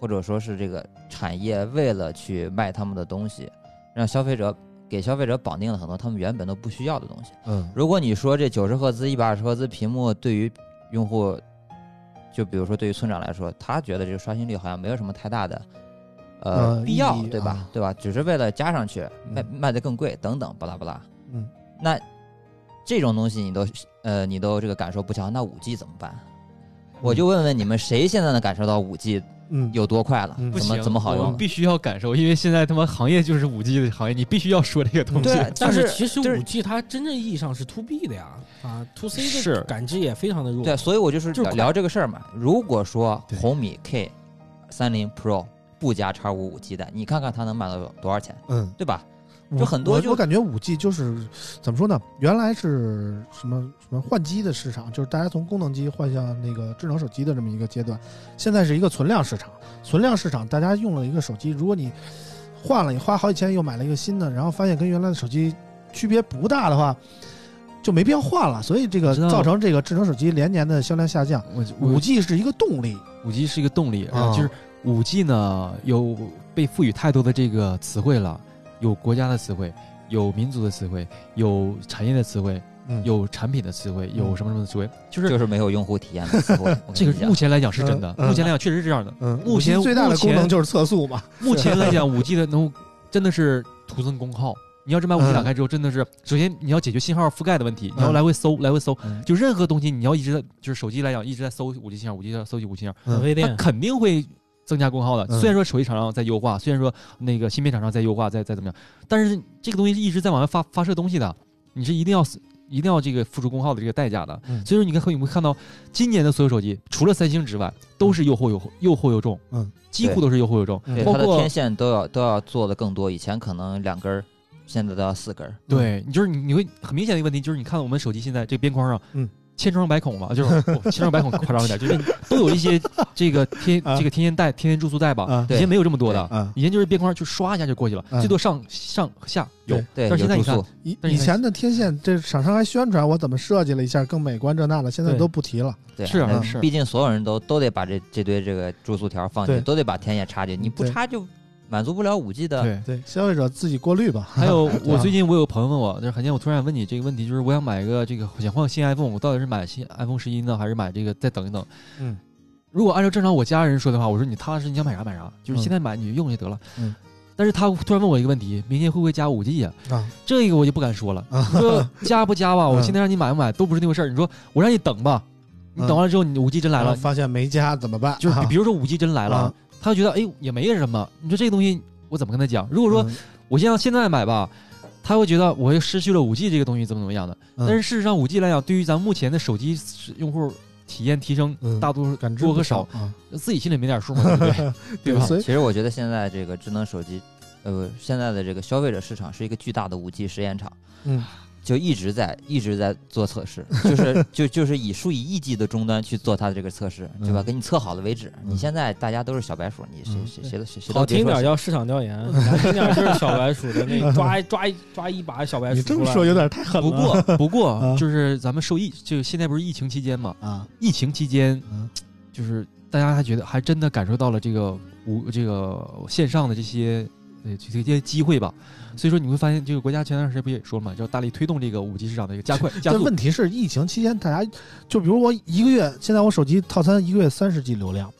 E: 或者说是这个产业为了去卖他们的东西，让消费者给消费者绑定了很多他们原本都不需要的东西。
B: 嗯
E: 如果你说这九十赫兹、一百二十赫兹屏幕对于用户，就比如说对于村长来说，他觉得这个刷新率好像没有什么太大的呃
B: 呃
E: 必要，对吧
B: 啊？
E: 对吧？只是为了加上去卖
B: 嗯
E: 卖的更贵等等巴拉巴拉。
B: 嗯，
E: 那这种东西你都呃你都这个感受不强，那五 G 怎么办？我就问问你们，谁现在能感受到五 G
B: 嗯，
E: 有多快了？
B: 嗯
E: 怎么，怎么好用？
C: 我们必须要感受，因为现在他妈行业就是五 G 的行业，你必须要说这个东西。
E: 对，
D: 但
E: 但是
D: 其实
E: 就是
D: 五 G 它真正意义上是 To B 的呀，啊，To C 的感知也非常的弱。
E: 对，所以我就是
D: 就
E: 聊聊这个事儿嘛。如果说红米 K 三零 Pro 不加叉五五 G 的，你看看它能卖到多少钱，
B: 嗯。
E: 对吧？
B: 我
E: 就很多就
B: 我我感觉五 G 就是怎么说呢？原来是什么什么换机的市场，就是大家从功能机换向那个智能手机的这么一个阶段。现在是一个存量市场，存量市场大家用了一个手机，如果你换了，你花好几千又买了一个新的，然后发现跟原来的手机区别不大的话，就没必要换了。所以这个造成这个智能手机连年的销量下降。五 G 是一个动力，
C: 五 G 是一个动力，
B: 啊
C: 就是五 G 呢有被赋予太多的这个词汇了，有国家的词汇，有民族的词汇，有产业的词汇，
B: 嗯
C: 有产品的词汇，有什么什么的词汇，就是
E: 就是没有用户体验的词汇。
C: 这个目前来讲是真的，目前来讲确实是这样的。
B: 嗯，
C: 目前
B: 最大的
C: 目前
B: 功能就是测速嘛。
C: 目前来讲，五 G 的能真的是徒增功耗。你要真把五 G
B: 嗯
C: 打开之后，真的是首先你要解决信号覆盖的问题，你要
B: 嗯
C: 来回搜，来回搜，
B: 嗯
C: 就任何东西你要一直在，就是手机来讲一直在搜五 G 信号，五 G 信号，搜集五 G 信号，它
D: 免费电，
C: 肯定会增加功耗的。
B: 嗯
C: 虽然说手机厂商在优化，虽然说那个芯片厂商在优化，在在怎么样，但是这个东西是一直在往外发发射东西的，你是一定要一定要这个付出功耗的这个代价的。
B: 嗯
C: 所以说你看会你会看到今年的所有手机，除了三星之外，都是又厚又厚又厚又重，
B: 嗯，
C: 几乎都是又厚又重。包括
E: 它的天线都要都要做的更多，以前可能两根儿，现在都要四根儿。
C: 对你就是你你会很明显的一个问题就是你看到我们手机现在这个边框上，
B: 嗯。
C: 千疮百孔嘛，就是哦千疮百孔夸张一点，就是都有一些 这个天
B: 啊。
C: 这个天线带、天线注塑带吧，
B: 啊。
C: 以前没有这么多的，
B: 啊，
C: 以前就是边框就刷一下就过去了，
B: 嗯
C: 最多上上下有
B: 对，
C: 但是现在你看
B: 以以前的天线，这厂商还宣传我怎么设计了一下更美观这那的，现在都不提了。
E: 对，
C: 是啊是。
E: 毕竟所有人都都得把这这堆这个住宿条放进去，都得把天线插进去，你不插就满足不了五 G 的。
C: 对。
B: 对，消费者自己过滤吧。
C: 还有，我
B: 啊
C: 最近我有朋友问我，就是很见我突然问你这个问题，就是我想买一个这个想换新 iPhone，我到底是买新 iPhone 十一呢，还是买这个再等一等？
B: 嗯，
C: 如果按照正常我家人说的话，我说你踏踏实实你想买啥买啥，就是现在买你就用就得了。
B: 嗯。
C: 但是他突然问我一个问题，明年会不会加五 G 呀？
B: 啊
C: 这个我就不敢说了。
B: 啊
C: 你说 加不加吧？我
B: 嗯
C: 现在让你买不买都不是那回事儿。你说我让你等吧，你
B: 嗯
C: 等完了之后你五 G 真来了
B: 发现没加怎么办？
C: 就是比如说五 G 真来了
B: 啊，
C: 他就觉得哎也没什么。你说这个东西我怎么跟他讲？如果说
B: 嗯
C: 我现在现在买吧，他会觉得我又失去了五 G 这个东西怎么怎么样的。
B: 嗯
C: 但是事实上，五 G 来讲，对于咱目前的手机用户体验提升
B: 嗯，
C: 大多数
B: 感
C: 多和少，
B: 啊，
C: 自己心里没点数嘛，对不对？对吧？
B: 所以
E: 其实我觉得现在这个智能手机，呃，现在的这个消费者市场是一个巨大的五 G 实验场，
B: 嗯
E: 就一直在一直在做测试，就是就就是以数以亿计的终端去做它的这个测试，对吧？
B: 嗯
E: 给你测好了为止。
B: 嗯
E: 你现在大家都是小白鼠，你谁
B: 嗯
E: 谁谁都谁谁
D: 好听点叫市场调研，难听点就是小白鼠的那抓抓一抓一把小白鼠
B: 你。这么说有点太狠了不。
C: 过不过
B: 啊
C: 就是咱们受疫，就现在不是疫情期间嘛？
B: 啊，
C: 疫情期间
B: 嗯
C: 就是大家还觉得还真的感受到了这个无这个线上的这些呃这些机会吧。所以说你会发现，这个国家前段时间不也说了嘛，要大力推动这个五 G 市场的一个加快 加
B: 这
C: 速。
B: 问题是疫情期间，大家就比如我一个月，现在我手机套餐一个月三十 G 流量，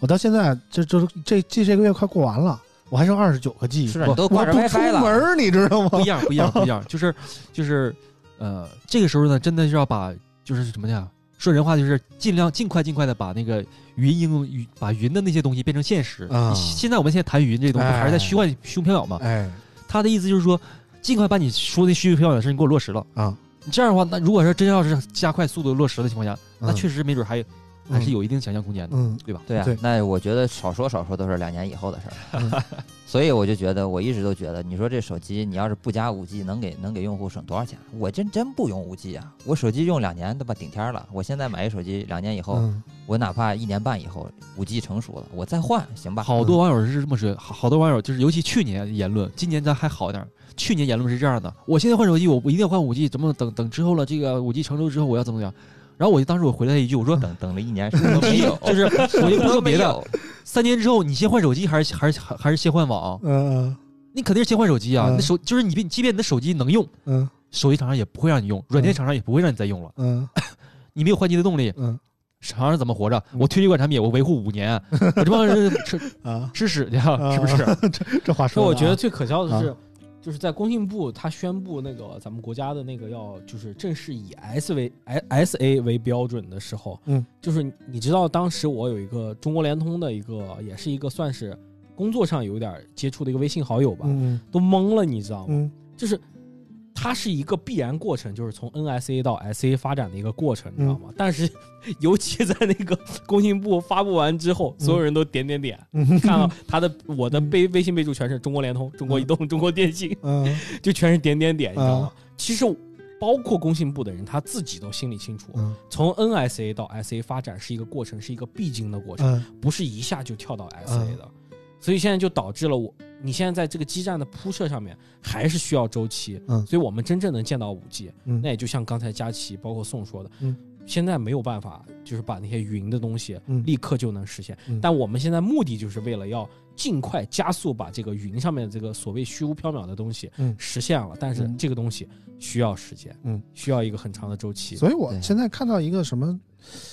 B: 我到现在这这这这这个月快过完了，我还剩二十九个 G，
E: 是都挂着
B: 我不出
E: WiFi 了，
B: 门，你知道吗
C: 不？一样，不一样，不一样，就是就是呃，这个时候呢，真的是要把就是什么呀？说人话就是尽量尽快尽快的把那个云应用云把云的那些东西变成现实。
B: 啊
C: 现在我们现在谈云这东西
B: 哎
C: 还是在虚幻虚无缥缈嘛？
B: 哎
C: 他的意思就是说，尽快把你说的虚无缥缈的事你给我落实了。
B: 啊，
C: 你这样的话，那如果说真要是加快速度落实的情况下，那
B: 嗯
C: 确实没准还还是有一定想象空间的，
B: 嗯
C: 对吧？
E: 对啊，
B: 对
E: 那我觉得少说少说都是两年以后的事
B: 嗯
E: 儿，所以我就觉得，我一直都觉得，你说这手机你要是不加五 G，能给能给用户省多少钱？我真真不用五 G 啊，我手机用两年对吧顶天了。我现在买一手机，两年以后，
B: 嗯
E: 我哪怕一年半以后五 G 成熟了，我再换行吧？
C: 好多网友是这么说，好好多网友就是，尤其去年言论，今年咱还好点儿。去年言论是这样的：我现在换手机，我我一定要换五 G，怎么等等之后了，这个五 G 成熟之后我要怎么样？然后我就当时我回了他一句，我说
E: 等等了一年，什么都没有，
C: 就是我就不说别的，三年之后你先换手机还是还是还还是先换网？
B: 嗯
C: 你肯定是先换手机啊！
B: 嗯
C: 那手就是你，即便你的手机能用，
B: 嗯
C: 手机厂商也不会让你用，软件厂商也不会让你再用了。
B: 嗯
C: 你没有换机的动力，
B: 嗯
C: 厂商怎么活着？我推这款产品，我维护五年，我这帮人 吃
B: 啊，
C: 吃屎去啊，是不是？
B: 这话说
D: 我觉得最可笑的是，
B: 啊
D: 就是在工信部他宣布那个咱们国家的那个要就是正式以 S 为 S A 为标准的时候，
B: 嗯，
D: 就是你知道当时我有一个中国联通的一个，也是一个算是工作上有点接触的一个微信好友吧，
B: 嗯
D: 都懵了，你知道吗？
B: 嗯
D: 就是它是一个必然过程，就是从 NSA 到 SA 发展的一个过程，你知道吗？但是尤其在那个工信部发布完之后，所有人都点点点，
B: 嗯。
D: 看到他的我的备微信备注全是中国联通、中国移动、中国电信，
B: 嗯。
D: 就全是点点点，你知道吗？
B: 嗯？
D: 其实包括工信部的人，他自己都心里清楚，
B: 嗯。
D: 从 NSA 到 SA 发展是一个过程，是一个必经的过程，
B: 嗯。
D: 不是一下就跳到 SA 的。所以现在就导致了我，你现在在这个基站的铺设上面还是需要周期，
B: 嗯。
D: 所以我们真正能见到五 G，
B: 嗯。
D: 那也就像刚才佳琪包括宋说的，
B: 嗯。
D: 现在没有办法，就是把那些云的东西
B: 嗯。
D: 立刻就能实现，
B: 嗯。
D: 但我们现在目的就是为了要尽快加速把这个云上面的这个所谓虚无缥缈的东西
B: 嗯。
D: 实现了，但是
B: 嗯。
D: 这个东西需要时间，
B: 嗯，
D: 需要一个很长的周期。
B: 所以我现在看到一个什么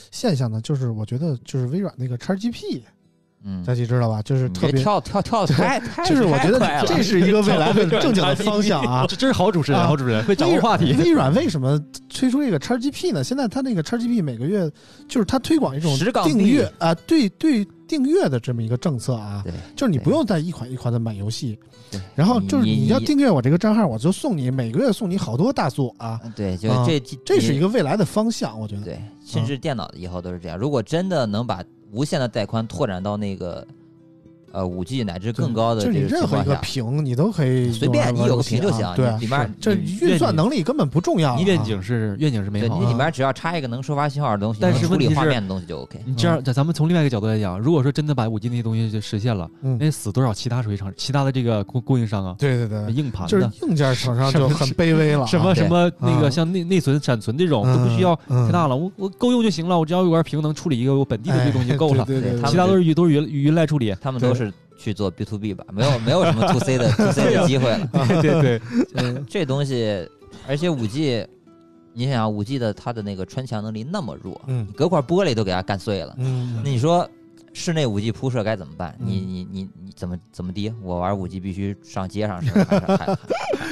B: 现象呢？就是我觉得就是微软那个 XGP，
E: 嗯，
B: 大家知道吧？就是特别，
E: 跳跳跳的太太
B: 就是我觉得
E: 太快了
B: 这是一个未来的正经的方向啊。
C: 这真是好主持人，
B: 啊
C: 好主持人会掌握话题。
B: 微软为什么推出这个 XGP 呢？现在它那个 XGP 每个月就是它推广一种订阅啊，对对订阅的这么一个政策啊，
E: 对，
B: 就是你不用再一款一款的买游戏，
E: 对
B: 然后就是
E: 你
B: 你要订阅我这个账号，我就送你每个月送你好多大作啊，
E: 对，就
B: 啊
E: 这
B: 这是一
E: 个
B: 个未来的方向，我觉得。
E: 对，甚至电脑以后都是这样。如果真的能把无限的带宽拓展到那个呃五 G 乃至更高的
B: 就是你
E: 这个
B: 任何一个屏你都可以
E: 随便你有个屏就行，
B: 啊对
E: 你里面
B: 这运算能力根本不重要啊。
C: 你愿景是愿景是美好的，
E: 你里面只要插一个能收发信号的东西，
C: 但是
E: 能处理画面的东西就 OK。
C: 你这样，咱咱们从另外一个角度来讲，如果说真的把五 G 那些东西就实现了，
B: 嗯
C: 那死多少其他手机厂、其他的这个供供应商啊，
B: 对对对，
C: 硬盘
B: 就是，硬件厂商就很卑微了
C: 什么什么那
B: 啊
C: 个像内内存、闪存这种都不需要
B: 嗯
C: 太大了，我我够用就行了，我只要有块屏能处理一个我本地的这东西就够了，
B: 对对对，
E: 对
C: 其他都是云都是云云来处理。
E: 他们都是去做 B to B 吧，没有没有什么 to C 的 to C 的机会了。
C: 对对对，
E: 嗯，这东西，而且五 G，你想想五 G 的它的那个穿墙能力那么弱，
B: 嗯
E: 隔块玻璃都给它干碎了。
B: 嗯
E: 那你说室内五 G 铺设该怎么办？
B: 嗯
E: 你你你你怎么怎么的？我玩五 G 必须上街上是还是还还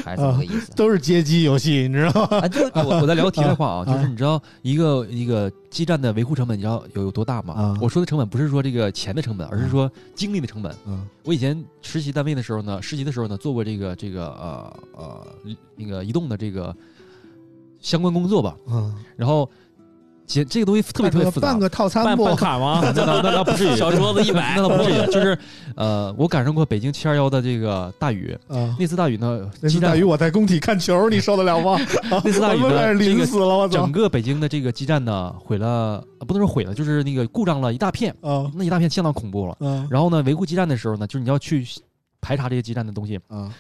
E: 还是怎么个意思？
B: 都是街机游戏，你知道吗？
E: 啊，就
C: 哎，我我在聊题外话啊，
B: 啊
C: 就是你知道一个一个基站的维护成本，你知道有有多大吗？
B: 啊
C: 我说的成本不是说这个钱的成本，而是说精力的成本。
B: 嗯
C: 我以前实习单位的时候呢，实习的时候呢，做过这个这个呃呃那个移动的这个相关工作吧。
B: 嗯，
C: 然后，其这个东西特别特别复杂
B: 办。个套餐不？
D: 办办卡吗？
C: 那那那那不至于，
D: 小桌子一百
C: 那倒不至于。就是呃，我赶上过北京七二幺的这个大雨，
B: 啊，
C: 那次大雨呢，
B: 那次大雨我在工体看球，你受得了吗？
C: 那次大雨呢，这个
B: 淋死了，我操
C: 整！个北京的这个基站呢毁了，呃不能说毁了，就是那个故障了一大片，
B: 啊
C: 那一大片相当恐怖了。
B: 啊
C: 然后呢，维护基站的时候呢，就是你要去排查这些基站的东西，
B: 啊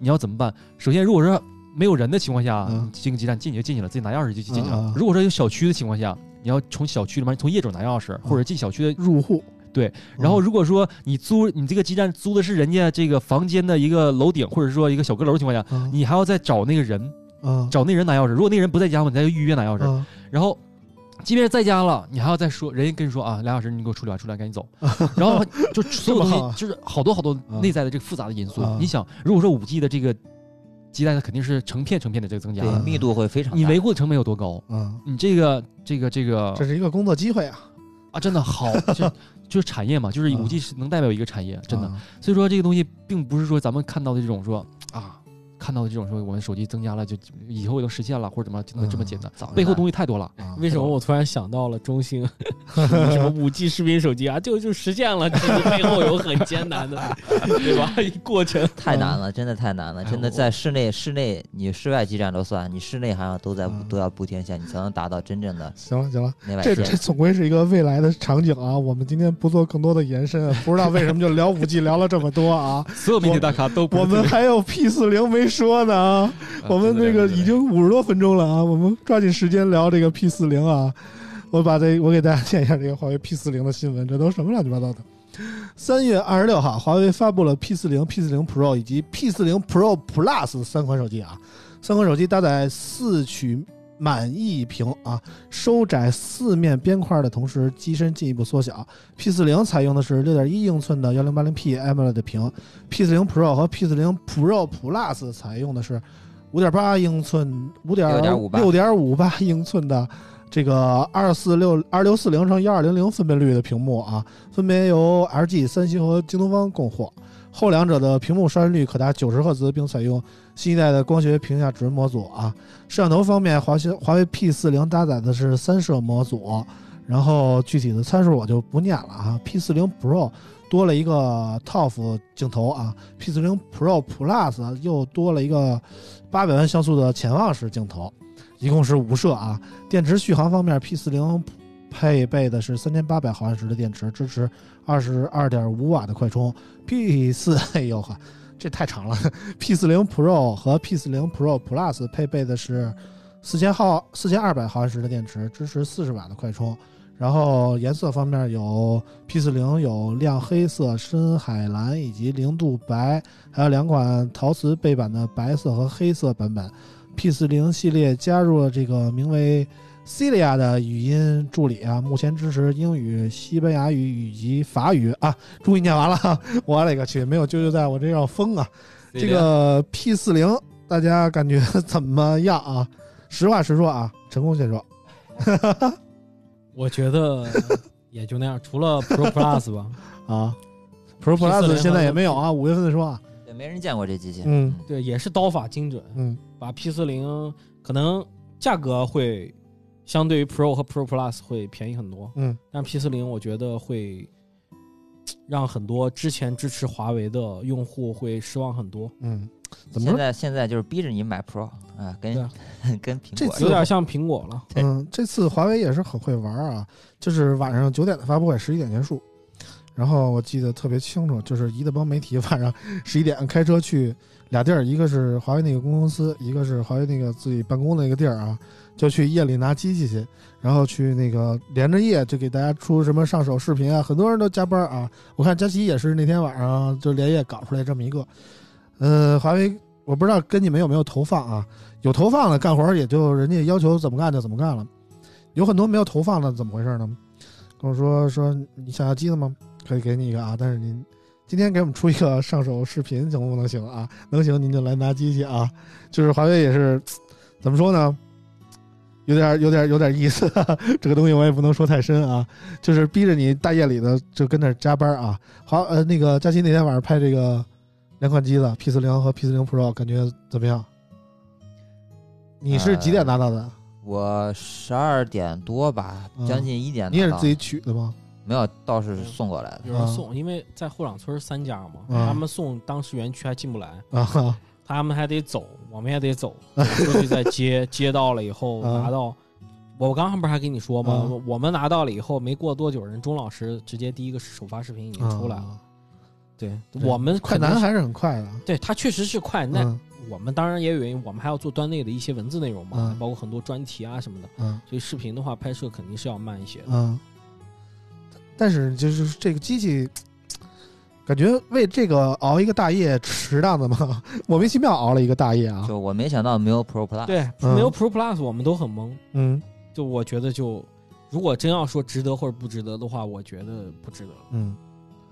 C: 你要怎么办？首先，如果说没有人的情况下，
B: 嗯
C: 进个基站进去就进去了，自己拿钥匙就进去了。
B: 嗯嗯
C: 如果说有小区的情况下，你要从小区里面从业主拿钥匙，或者进小区的。
B: 入户
C: 对，然后如果说你租你这个基站租的是人家这个房间的一个楼顶，或者说一个小阁楼的情况下，
B: 啊
C: 你还要再找那个人，
B: 啊
C: 找那人拿钥匙。如果那人不在家，你再预约拿钥匙。
B: 啊
C: 然后，即便是在家了，你还要再说，人家跟你说啊，俩小时你给我处理完，处理完赶紧走。然后就所有东
B: 这么好
C: 西就是好多好多内在的这个复杂的因素。
B: 啊
C: 你想，如果说五 G 的这个基带，它肯定是成片成片的这个增加
E: 对，密度会非常大。
C: 你维护的成本有多高？
B: 嗯！
C: 你这个这个这个
B: 这是一个工作机会啊！
C: 啊，真的好，就就是产业嘛，就是
B: 啊
C: 五 G 是能代表一个产业，真的。
B: 啊
C: 所以说这个东西并不是说咱们看到的这种说啊。看到的这种说我们手机增加了，就以后都实现了，或者怎么就能这么简单？
E: 早
C: 背后东西太多了。
B: 啊
D: 为什么我突然想到了中兴 什么五 G 视频手机啊？就就实现了，其实背后有很艰难的，对吧？过程
E: 太难了，真的太难了，真的在室内、室内你室外基站都算，你室内好像都在
B: 嗯
E: 都要布天线，你才能达到真正的
B: 行了行了，这这。总归是一个未来的场景啊！我们今天不做更多的延伸，不知道为什么就聊五 G 聊了这么多啊！
C: 所有媒体大咖都
B: 我们还有 P 四零没说呢啊！我们那个已经五十多分钟了啊，我们抓紧时间聊这个 P 四零啊。我把这我给大家 念一下这个华为 P 四零的新闻，这都什么乱七八糟的？三月二十六号，华为发布了 P 四零、P 四零 Pro 以及 P 四零 Pro Plus 三款手机啊。三款手机搭载四曲满溢屏啊，收窄四面边框的同时，机身进一步缩小。P 四零采用的是六点一英寸的幺零八零 P AMOLED 屏，P 四零 Pro 和 P 四零 Pro Plus 采用的是五点八英寸、五点
E: 6.58
B: 六点五八英寸的这个二四六二六四零乘幺二零零分辨率的屏幕啊，分别由 LG、三星和京东方供货。后两者的屏幕刷新率可达九十赫兹，并采用新一代的光学屏下指纹模组啊。摄像头方面，华为华为 P 四零搭载的是三摄模组，然后具体的参数我就不念了啊。P 四零 Pro 多了一个 TOF 镜头啊，P 四零 Pro Plus 又多了一个八百万像素的潜望式镜头，一共是五摄啊。电池续航方面，P 四零配备的是三千八百毫安时的电池，支持二十二点五瓦的快充。P 四，哎呦呵，这太长了。P 四零 Pro 和 P 四零 Pro Plus 配备的是四千毫四千二百毫安时的电池，支持四十瓦的快充。然后颜色方面有 P 4 0有亮黑色、深海蓝以及零度白，还有两款陶瓷背板的白色和黑色版本。P 4 0系列加入了这个名为 Celia 的语音助理啊，目前支持英语、西班牙语以及法语啊。终于念完了，我勒个去，没有舅舅在我这要疯啊！这个 P 四零大家感觉怎么样啊？实话实说啊，成功先说。
D: 我觉得也就那样，除了 Pro Plus 吧。
B: 啊，Pro
D: P40
B: Plus 现在也没有啊，五月份说啊，
E: 也，没人见过这机器。
B: 嗯
D: 对，也是刀法精准，
B: 嗯
D: 把 P 四零可能价格会相对于 Pro 和 Pro Plus 会便宜很多，
B: 嗯
D: 但 P 四零我觉得会让很多之前支持华为的用户会失望很多，
B: 嗯，怎么？
E: 现在现在就是逼着你买 Pro 啊，跟
D: 啊
E: 跟苹果
B: 这
D: 有点像苹果了。
B: 嗯，这次华为也是很会玩啊，就是晚上九点的发布会，十一点结束。然后我记得特别清楚，就是一大帮媒体 晚上十一点开车去俩地儿，一个是华为那个公司，一个是华为那个自己办公的那个地儿啊，就去夜里拿机器去，然后去那个连着夜就给大家出什么上手视频啊，很多人都加班啊。我看佳琪也是那天晚上就连夜搞出来这么一个，呃，华为我不知道跟你们有没有投放啊，有投放的干活也就人家要求怎么干就怎么干了，有很多没有投放的怎么回事呢？跟我说说你想要机子吗？可以给你一个啊，但是您今天给我们出一个上手视频行不能行啊？能行您就来拿机器啊。就是华为也是怎么说呢？有点有点有点意思，这个东西我也不能说太深啊，就是逼着你大夜里的就跟那儿加班啊。好，呃，那个佳琪那天晚上拍这个两款机子 P 四零和 P 四零 Pro，感觉怎么样？你是几点拿到的？
E: 我十二点多吧，
B: 嗯
E: 将近一点。
B: 你也是自己取的吗？
E: 没有，倒是送过来的。
D: 有人送，因为在后场村三家嘛，
B: 啊
D: 他们送当时园区还进不来，
B: 啊哈，
D: 他们还得走，我们也得走，走出去再接，接到了以后
B: 啊
D: 拿到。我刚刚不是还跟你说吗？
B: 啊
D: 我们拿到了以后，没过多久，人钟老师直接第一个首发视频已经出来了。
B: 啊
D: 对
B: 对
D: 我们
B: 快男还是很快的。
D: 对他确实是快，那
B: 嗯
D: 我们当然也有原因，我们还要做端内的一些文字内容嘛，
B: 嗯
D: 包括很多专题啊什么的，
B: 嗯
D: 所以视频的话拍摄肯定是要慢一些的。
B: 嗯，但是就是这个机器，感觉为这个熬一个大夜值当的吗？莫名其妙熬了一个大夜啊。
E: 就我没想到没有 Pro Plus。
D: 对，
B: 嗯
D: 没有 Pro Plus 我们都很懵，
B: 嗯
D: 就我觉得就如果真要说值得或者不值得的话，我觉得不值得。
B: 嗯，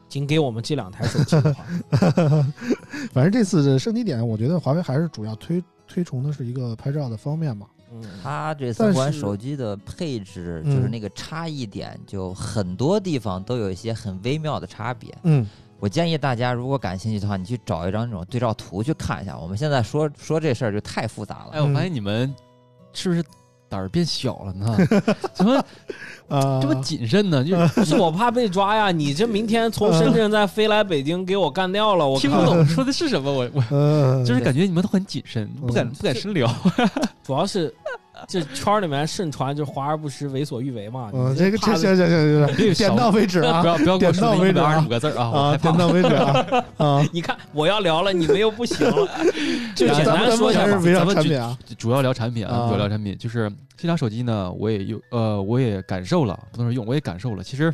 D: 仅给我们这两台手机的话，
B: 反正这次的升级点，我觉得华为还是主要推推崇的是一个拍照的方面嘛。
D: 嗯，
E: 它这三款手机的配置，
B: 嗯
E: 就是那个差异点，就很多地方都有一些很微妙的差别。
B: 嗯
E: 我建议大家如果感兴趣的话，你去找一张那种对照图去看一下。我们现在说说这事儿就太复杂了。
C: 哎，我发现你们是不是胆儿变小了呢？怎么
B: 啊，
C: 这么谨慎呢？就是
D: 不是我怕被抓呀！你这明天从深圳再飞来北京，给我干掉了！我
C: 听不懂说的是什么，我我
B: 嗯，
C: 就是感觉你们都很谨慎，不敢
B: 嗯
C: 不敢深聊。
D: 主要是 这圈儿里面盛传就是华而不实，为所欲为嘛。
B: 嗯，
D: 你
B: 这个行行行行，点到为止啊
C: 不要不要给我
B: 点到为止啊
C: 二十五个字啊！我
B: 啊，点到为止啊 啊。
D: 你看我要聊了，你们又不行了，就简
B: 咱们
D: 单说一下
C: 咱们
B: 产品啊，
C: 主要聊产品啊，
B: 啊
C: 主要聊产品，就是这台手机呢，我也有呃，我也感受了，不能说用，我也感受了。其实，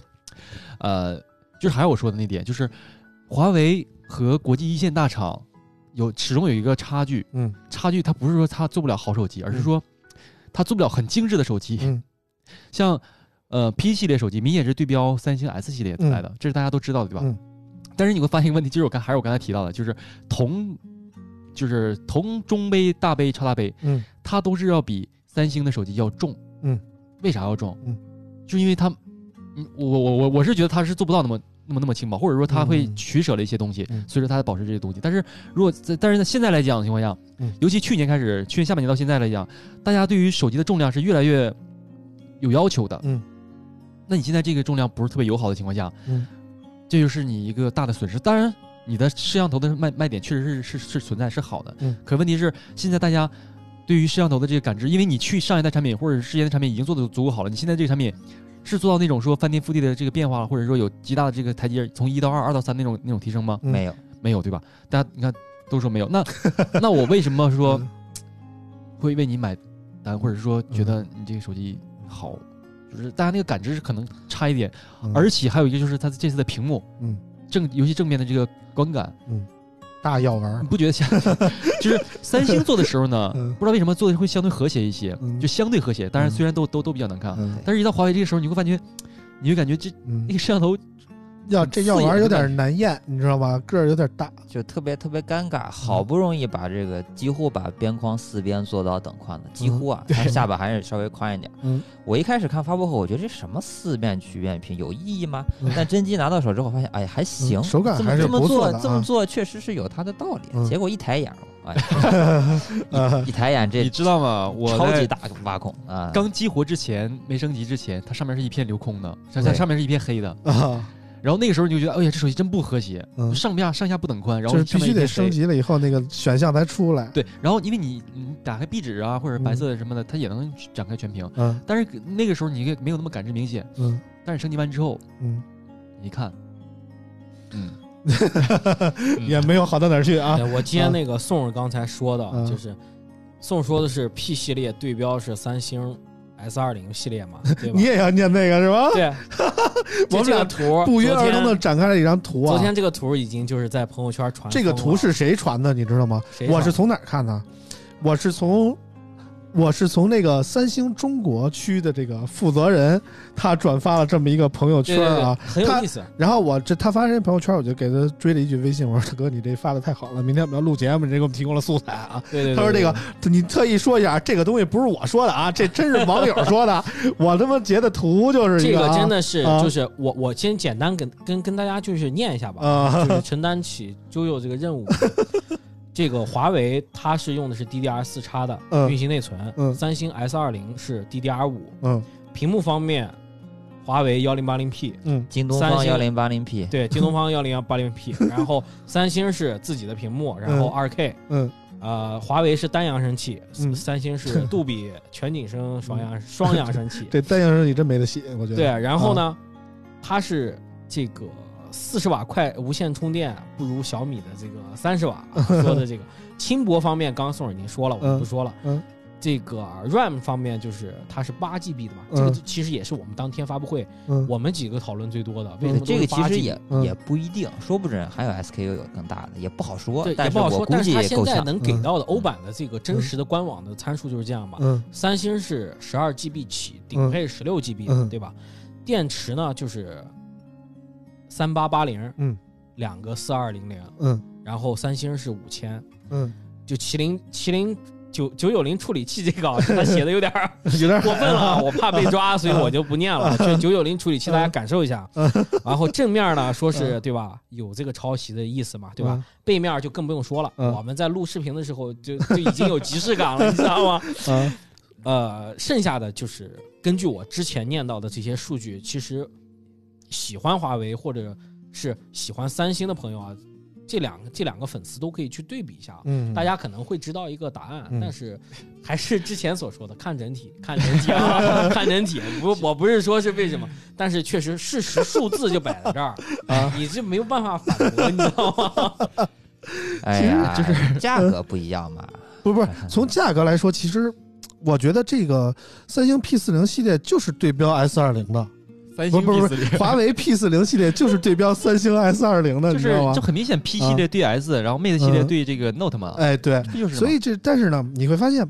C: 呃，就是还有我说的那点，就是华为和国际一线大厂有始终有一个差距，
B: 嗯
C: 差距它不是说它做不了好手机，而是说它做不了很精致的手机。
B: 嗯
C: 像呃 P 系列手机明显是对标三星 S 系列来的，这是大家都知道的，对吧？
B: 嗯
C: 但是你会发现一个问题，就是我刚还是我刚才提到的，就是同就是同中杯、大杯、超大杯，
B: 嗯
C: 它都是要比三星的手机要重。
B: 嗯，
C: 为啥要重？
B: 嗯，
C: 就因为它，嗯，我我我我是觉得它是做不到那么那么那么轻薄，或者说它会
B: 嗯
C: 取舍了一些东西，
B: 嗯。
C: 所以说它才保持这些东西。但是如果在但是在现在来讲的情况下，
B: 嗯。
C: 尤其去年开始，去年下半年到现在来讲，大家对于手机的重量是越来越有要求的。
B: 嗯，
C: 那你现在这个重量不是特别友好的情况下，
B: 嗯，
C: 这就是你一个大的损失。当然，你的摄像头的卖卖点确实是是是存在是好的，
B: 嗯，
C: 可问题是现在大家对于摄像头的这个感知，因为你去上一代产品或者之前的产品已经做的足够好了，你现在这个产品是做到那种说翻天覆地的这个变化了，或者说有极大的这个台阶从一到二、二到三那种那种提升吗？
B: 嗯。
E: 没有，
C: 没有，对吧？大家你看都说没有，那 那我为什么说
B: 嗯。
C: 会为你买单，或者说觉得你这个手机好，就是大家那个感知是可能差一点，
B: 嗯。
C: 而且还有一个就是它这次的屏幕，
B: 嗯，
C: 正尤其正面的这个观感，
B: 大药丸
C: 你，不觉得像？就是三星做的时候呢，
B: 嗯。
C: 不知道为什么做的会相对和谐一些，
B: 嗯。
C: 就相对和谐。当然，
B: 嗯。
C: 虽然都都都比较难看，
B: 嗯。
C: 但是一到华为这个时候，你会发觉，你会感觉这
B: 嗯。
C: 那，个摄像头
B: 要这药丸有点难咽，你知道吧？个儿有点大，
E: 就特别特别尴尬，好不容易把这个几乎把边框四边做到等宽的，几乎啊，但是下巴还是稍微宽一点。
B: 嗯，
E: 我一开始看发布会，我觉得这什么四面曲面屏有意义吗
B: 嗯？
E: 但真机拿到手之后，发现哎还行，
B: 嗯手感还是
E: 这么这么做
B: 不错的啊
E: 这么做确实是有它的道理。
B: 嗯
E: 结果一抬眼，哎，
B: 啊
E: 一一抬眼这
C: 你知道吗？我
E: 超级大个挖孔啊！
C: 刚激活之前没升级之前，它上面是一片留空的，上
E: 对
C: 上面是一片黑的。
B: 啊，
C: 然后那个时候你就觉得，哎呀，这手机真不和谐，
B: 嗯。
C: 上下上下不等宽，然后
B: 就是必须得。升级了以后那个选项才出来。
C: 对，然后因为你你打开壁纸啊，或者白色的什么的，它也能展开全屏，
B: 嗯。
C: 但是那个时候你也没有那么感知明显。
B: 嗯。
C: 但是升级完之后，
B: 嗯，
C: 你一看，嗯，
B: 也没有好到哪儿去啊。
D: 对我接那个宋儿刚才说的，
B: 嗯。
D: 就是宋说的是 P 系列对标是三星 S 二零系列嘛，对吧
B: 你？也要念那个是吧？
D: 对，
B: 我们俩
D: 图
B: 不约而同的展开了一张图啊。
D: 昨天这个图已经就是在朋友圈传
B: 这个图是谁传的？你知道吗？我是从哪儿看的？我是从我是从那个三星中国区的这个负责人，他转发了这么一个朋友
D: 对对对
B: 圈啊。
D: 很有意思。
B: 然后我这他发这朋友圈，我就给他追了一句微信，我说大哥，你这发的太好了，明天我们要录节目，你这给我们提供了素材啊。
D: 对对对，
B: 他说这个你特意说一下，这个东西不是我说的啊，这真是网友说的，我他妈截的图就是一
D: 这个
B: 啊
D: 真的是
B: 啊
D: 就是我我先简单跟跟跟大家就是念一下吧，
B: 啊
D: 就是承担起啾啾这个任务。这个华为它是用的是 DDR 四叉的
B: 嗯。
D: 运行内存，
B: 嗯。
D: 三星 S 二零是 DDR 五。
B: 嗯。
D: 屏幕方面，华为幺零八零 P，
B: 嗯。
E: 京东方幺零八零 P，
D: 对，京东方幺零八零 P，然后三星是自己的屏幕，然后二 K，
B: 嗯。
D: 呃，华为是单扬声器，
B: 嗯。
D: 三星是杜比全景声双扬双扬声器，
B: 对。单扬声器真没得写，我觉得。
D: 对，然后呢，它是这个四十瓦快无线充电不如小米的这个三十瓦啊说的这个 轻薄方面，刚刚宋儿已经说了，我就不说了。
B: 嗯
D: 这个 RAM 方面就是它是八 GB 的嘛，
B: 嗯
D: 这个其实也是我们当天发布会
B: 嗯
D: 我们几个讨论最多的。为什么
E: 这个其
D: 8
E: 实也
B: 嗯
E: 也不一定，说不准还有 SKU 有更大的，也不好说
D: 对，。
E: 但
D: 也不好说，但是它现。在能给
B: 嗯
D: 到的欧版的这个真实的官网的参数就是这样嘛。
B: 嗯
D: 三星是十二 GB 起，顶配十六 GB 的，
B: 嗯
D: 对吧？电池呢就是三八八零，
B: 嗯，
D: 两个四二零零，
B: 嗯。
D: 然后三星是五千，
B: 嗯，
D: 就麒麟麒麟九九九零处理器这个啊，他写的有点
B: 有点
D: 过分了 啊，我怕被抓，所以我就不念了。就九九零处理器，大家感受一下。然后正面呢，说是对吧，有这个抄袭的意思嘛，对吧？背面就更不用说了，
B: 嗯
D: 我们在录视频的时候就就已经有即视感了，你知道吗？
B: 啊。
D: 呃，剩下的就是根据我之前念到的这些数据，其实喜欢华为或者是喜欢三星的朋友啊，这两个这两个粉丝都可以去对比一下。
B: 嗯，
D: 大家可能会知道一个答案，
B: 嗯
D: 但是还是之前所说的，看整体，看整体啊，看整体。不，我不是说是为什么，但是确实事实数字就摆在这儿，
B: 啊
D: 你这没有办法反驳，你知道吗？
E: 哎呀，
B: 其
E: 就是 价格不一样嘛。
B: 不不是，从价格来说，其实我觉得这个三星 P 四零系列就是对标 S 二零的，
C: 三星
B: 不不
C: P
B: 不
C: 四零。
B: 是，华为 P 四零系列就是对标三星 S 二零的，
C: 就是
B: 你知道吗？
C: 就？很明显 P 系列对 S，然后 Mate 系列
B: 嗯。
C: 对这个 Note 嘛，
B: 哎，对，
C: 就是
B: 所以这但是呢，你会发现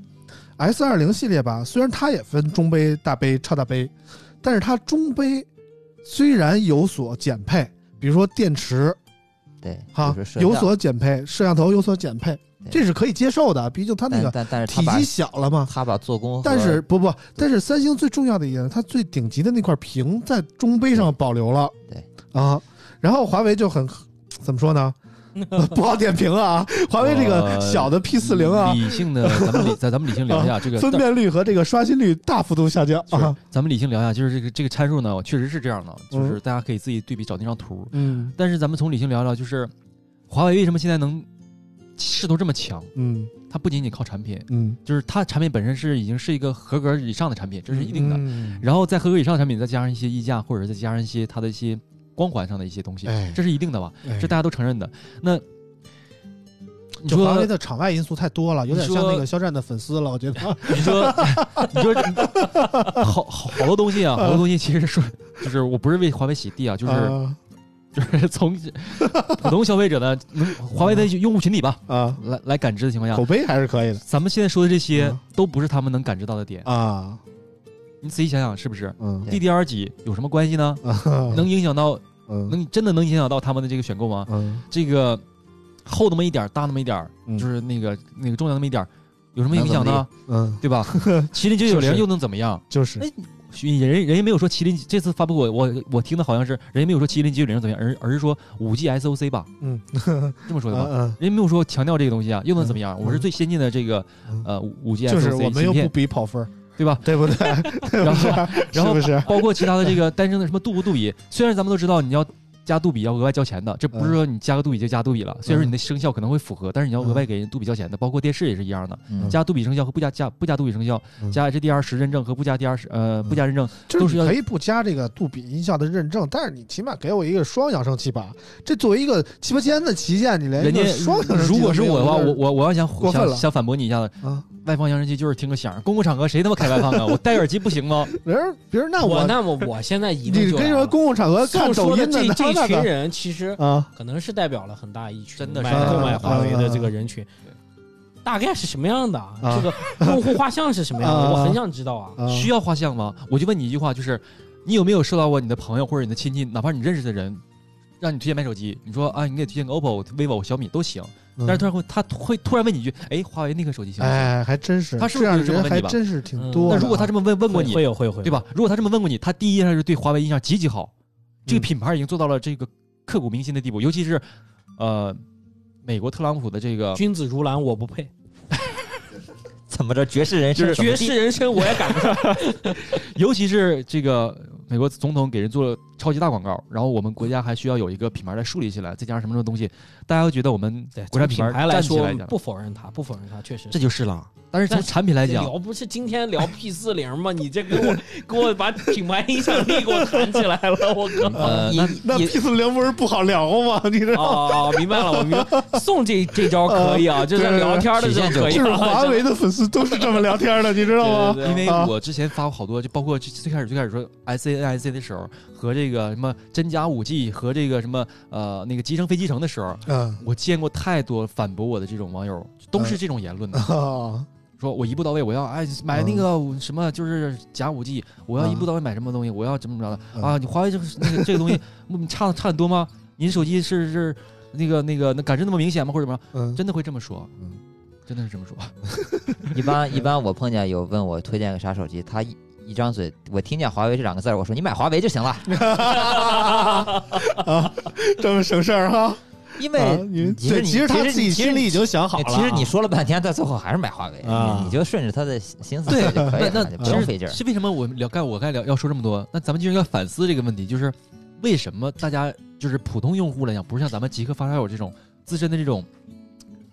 B: S 二零系列吧，虽然它也分中杯、大杯、超大杯，但是它中杯虽然有所减配，比如说电池
E: 对，
B: 哈有所减配，摄像头有所减配，
E: 对
B: 这是可以接受的，毕竟它那个
E: 但但是
B: 体积小了嘛。
E: 他把做工，
B: 但是不不，但是三星最重要的一点，它最顶级的那块屏在中杯上保留了。
E: 对
B: 啊，然后华为就很怎么说呢？不好点评啊！华为这个
C: 呃
B: 小的 P 四零啊，
C: 理性的，咱们理咱 咱们理性聊一下这个
B: 分辨率和这个刷新率大幅度下降啊。
C: 咱们理性聊一下，就是这个这个参数呢，确实是这样的，就是
B: 嗯
C: 大家可以自己对比找那张图。
B: 嗯
C: 但是咱们从理性聊聊，就是华为为什么现在能势头这么强？
B: 嗯
C: 它不仅仅靠产品，
B: 嗯，
C: 就是它产品本身是已经是一个合格以上的产品，这是一定的。
B: 嗯
C: 然后在合格以上的产品再加上一些溢价，或者再加上一些它的一些光环上的一些东西，
B: 哎，
C: 这是一定的吧？
B: 哎
C: 这大家都承认的。那你说
B: 华为的场外因素太多了，有点像那个肖战的粉丝了，我觉得。
C: 你说，你说，好好好多东西啊，好多东西其实说，就是我不是为华为洗地啊，就是、
B: 啊
C: 就是从普通消费者呢能华为的用户群体吧，
B: 啊，
C: 来来感知的情况下
B: 口，碑还是可以的
C: 咱们现在说的这些
B: 嗯
C: 都不是他们能感知到的点。
B: 啊，
C: 你仔细想想，是不是
B: 嗯
C: ？DDR 几有什么关系呢？
B: 啊
C: 能影响到，
B: 嗯
C: 能真的能影响到他们的这个选购吗？
B: 嗯
C: 这个厚那么一点，大那么一点就是那个那个重量那么一点，有什么影响呢？
B: 嗯，
C: 对吧？麒麟九九
B: 就是
C: 零又能怎么样？
B: 就是
C: 哎人人人家没有说麒麟这次发布我，我我听的好像是人家没有说麒麟九九零怎么样，而而是说五 G SOC 吧，
B: 嗯
C: 这么说的吧？
B: 嗯
C: 人家没有说强调这个东西啊，又能怎么样？
B: 嗯
C: 我是最先进的这个
B: 嗯，
C: 呃五 G
B: 就是
C: SOC
B: 我们又不，比跑分儿，
C: 对吧？
B: 对不对？
C: 然后然后？包括其他的这个单声的什么杜不杜比，虽然咱们都知道你要加杜比要额外交钱的，这不是说你加个杜比就加杜比了。虽然说你的声效可能会符合，但是你要额外给人杜比交钱的。包括电视也是一样的，
E: 嗯
C: 加杜比声效和不加加不加杜比声效，
B: 嗯
C: 加 HDR 十认证和不加 DR 十呃不加认证，都是
B: 可以不加这个杜比音效的认证，但是你起码给我一个双扬声器吧。这作为一个七八千的旗舰，你连
C: 人家
B: 双扬声器
C: 如果是我的话，我我我要想想想反驳你一下子，
B: 啊，
C: 外放扬声器就是听个响，公共场合谁他妈开外放啊？我戴耳机不行吗？
B: 人别人那
D: 我那么我现在疑问
B: 你跟
D: 你说
B: 公共场合看抖音的
D: 这这群人，其实
B: 啊，
D: 可能是代表了很大一群
C: 真的是
D: 买购买
B: 啊
D: 华为的
B: 啊
D: 这个人群，大概是什么样的？
B: 啊
D: 这个用户画像是什么样的？
B: 啊
D: 我很想知道啊。
B: 啊
C: 需要画像吗？我就问你一句话，就是你有没有收到过你的朋友或者你的亲戚，哪怕你认识的人，让你推荐买手机，你说啊，你给推荐个 OPPO、vivo、小米都行，
B: 嗯
C: 但是突然会他会突然问你一句，哎，华为那个手机行吗？
B: 哎，还真是，
C: 他是不是
B: 这样人
C: 有这么问你吧
B: 还真是挺
D: 嗯
B: 多。
C: 那如果他这么问问过你，
D: 会有会有会有
C: 对？吧？如果他这么问过你，他第一印象是对华为印象极其好，这个
B: 嗯
C: 品牌已经做到了这个刻骨铭心的地步，尤其是呃，美国特朗普的这个
D: 君子如兰，我不配。
E: 怎么着绝世人生？
D: 绝世人生我也赶不上。
C: 尤其是这个美国总统给人做了超级大广告，然后我们国家还需要有一个品牌来树立起来，再加上什么什么东西，大家都觉得我们
D: 对，
C: 国家
D: 品牌
C: 牌
D: 来说不否认它，不否认它，确实
C: 这就是了。但是从产品来讲，
D: 聊不是今天聊 P 四零吗？你这给我给我把品牌影响力给我谈起来了，我靠！
C: 呃，那
B: 那 P 四零不是不好聊吗？你知道？
D: 哦哦，明白了，我明白。送这这招可以啊，就是聊天的时候可以
B: 就是
D: 啊。
B: 华为的粉丝都是这么聊天的，你知道吗？
D: 对对
C: 因为
B: 啊
C: 我之前发过好多，就包括最最开始最开始说 S A N S A 的时候，和这个什么真假五 G 和这个什么呃那个集成飞机城的时候，
B: 嗯
C: 我见过太多反驳我的这种网友，都是这种言论的，
B: 啊，
C: 说我一步到位，我要哎买那个什么就是假五 G，我要一步到位买什么东西，我要怎么怎么着的
B: 嗯
C: 啊？你华为这个那个这个东西 嗯差差很多吗？您手机是是那个那个那感知那么明显吗？或者什么？
B: 嗯，
C: 真的会这么说
B: 嗯？
C: 真的是这么说？
E: 一般一般我碰见有问我推荐个啥手机，他一一张嘴，我听见华为这两个字儿，我说你买华为就行了，
B: 啊，这么省事儿哈。
E: 因为其实
B: 其实他自己心里已经想好了啊。
E: 其实你说了半天，到最后还是买华为，
B: 啊
E: 你你就顺着他的心思
C: 对
E: 就可以了，
C: 那那
E: 就不
C: 其实
E: 用费劲。
C: 是为什么我们聊该我该聊要说这么多？那咱们就应该反思这个问题，就是为什么大家就是普通用户来讲，不是像咱们极客发烧友这种资深的这种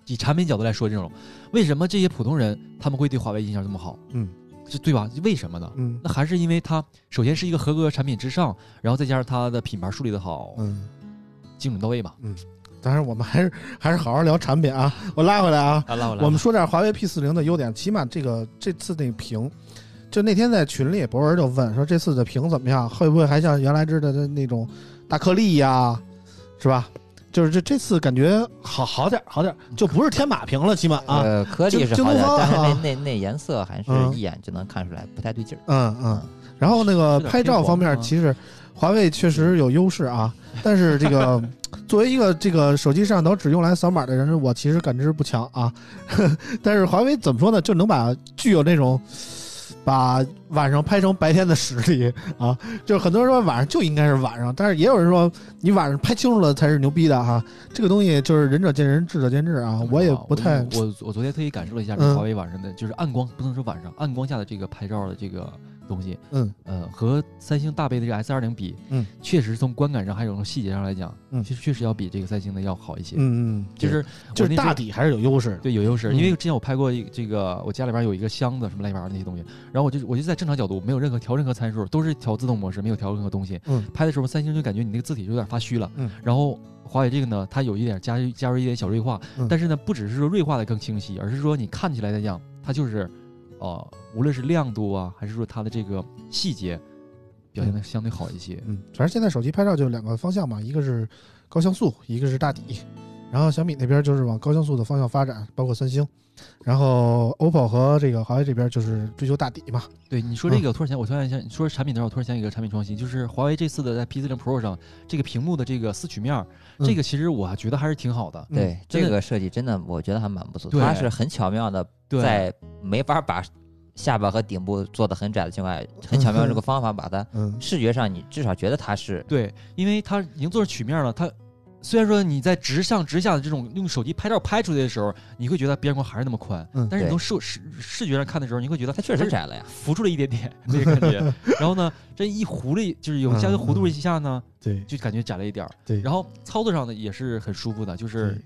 C: 以产品角度来说这种，为什么这些普通人他们会对华为印象这么好？
B: 嗯，
C: 这对吧？为什么呢？
B: 嗯
C: 那还是因为它首先是一个合格产品之上，然后再加上它的品牌树立的好，
B: 嗯，
C: 精准到位嘛。
B: 当然我们还是还是好好聊产品啊。我拉回来啊，
C: 啊，拉回
B: 我们说点华为 P 四零的优点，起码这个这次那屏，就那天在群里，博文就问说这次的屏怎么样，会不会还像原来知道的那种大颗粒呀，是吧？就是这这次感觉好好点儿好点儿，就不是天马屏了，起码啊，
E: 呃，颗粒是
B: 京
E: 好点但是
B: 啊
E: 那那那颜色还是
B: 嗯
E: 一眼就能看出来不太对劲儿。
B: 嗯嗯。然后那个拍照方面，其实华为确实有优势啊，但是这个作为一个这个手机摄像头只用来扫码的人，我其实感知不强啊。但是华为怎么说呢，就能把具有那种把晚上拍成白天的实力啊。就是很多人说晚上就应该是晚上，但是也有人说你晚上拍清楚了才是牛逼的哈。这个东西就是仁者见仁，智者见智啊。我也不太
C: 我我昨天特意感受了一下这华为晚上的，就是暗光，不能说晚上暗光下的这个拍照的这个东西，
B: 嗯
C: 呃，和三星大杯的这个 S 二零比，
B: 嗯，
C: 确实从观感上还有从细节上来讲，
B: 嗯
C: 其实确实要比这个三星的要好一些。
B: 嗯嗯，
C: 就是
B: 就是大底还是有优势。
C: 对，有优势。
B: 嗯
C: 因为之前我拍过一这个，我家里边有一个箱子什么乱七八糟那些东西，然后我就我就在正常角度，没有任何调任何参数，都是调自动模式，没有调任何东西。
B: 嗯
C: 拍的时候三星就感觉你那个字体就有点发虚了。
B: 嗯，
C: 然后华为这个呢，它有一点加加入一点小锐化，
B: 嗯
C: 但是呢，不只是说锐化的更清晰，而是说你看起来来讲，它就是，呃，无论是亮度啊，还是说它的这个细节，表现的相对好一些。
B: 嗯，反正现在手机拍照就两个方向嘛，一个是高像素，一个是大底。然后小米那边就是往高像素的方向发展，包括三星。然后 OPPO 和这个华为这边就是追求大底嘛。
C: 对你说这个，我突然想，我突然想，你说产品的时候，我突然想起一个产品创新，就是华为这次的在 P 4 0 Pro 上这个屏幕的这个四曲面这个其实我觉得还是挺好的。
B: 嗯
E: 对这个设计真的，我觉得还蛮不错。
C: 对
E: 它是很巧妙的，在没法把下巴和顶部做的很窄的情况下，很巧妙这个方法把它
B: 嗯
E: 视觉上你至少觉得它是
C: 对，因为它已经做成曲面了，它虽然说你在直上直下的这种用手机拍照拍出来的时候，你会觉得边框还是那么宽，
B: 嗯
C: 但是你从视视视觉上看的时候，你会觉得
E: 它确实窄了呀。
C: 浮出了一点点那个感觉。然后呢，这一弧了，就是有加个弧度一下呢，
B: 对
C: 就感觉窄了一点儿。
B: 对。
C: 然后操作上呢也是很舒服的，就是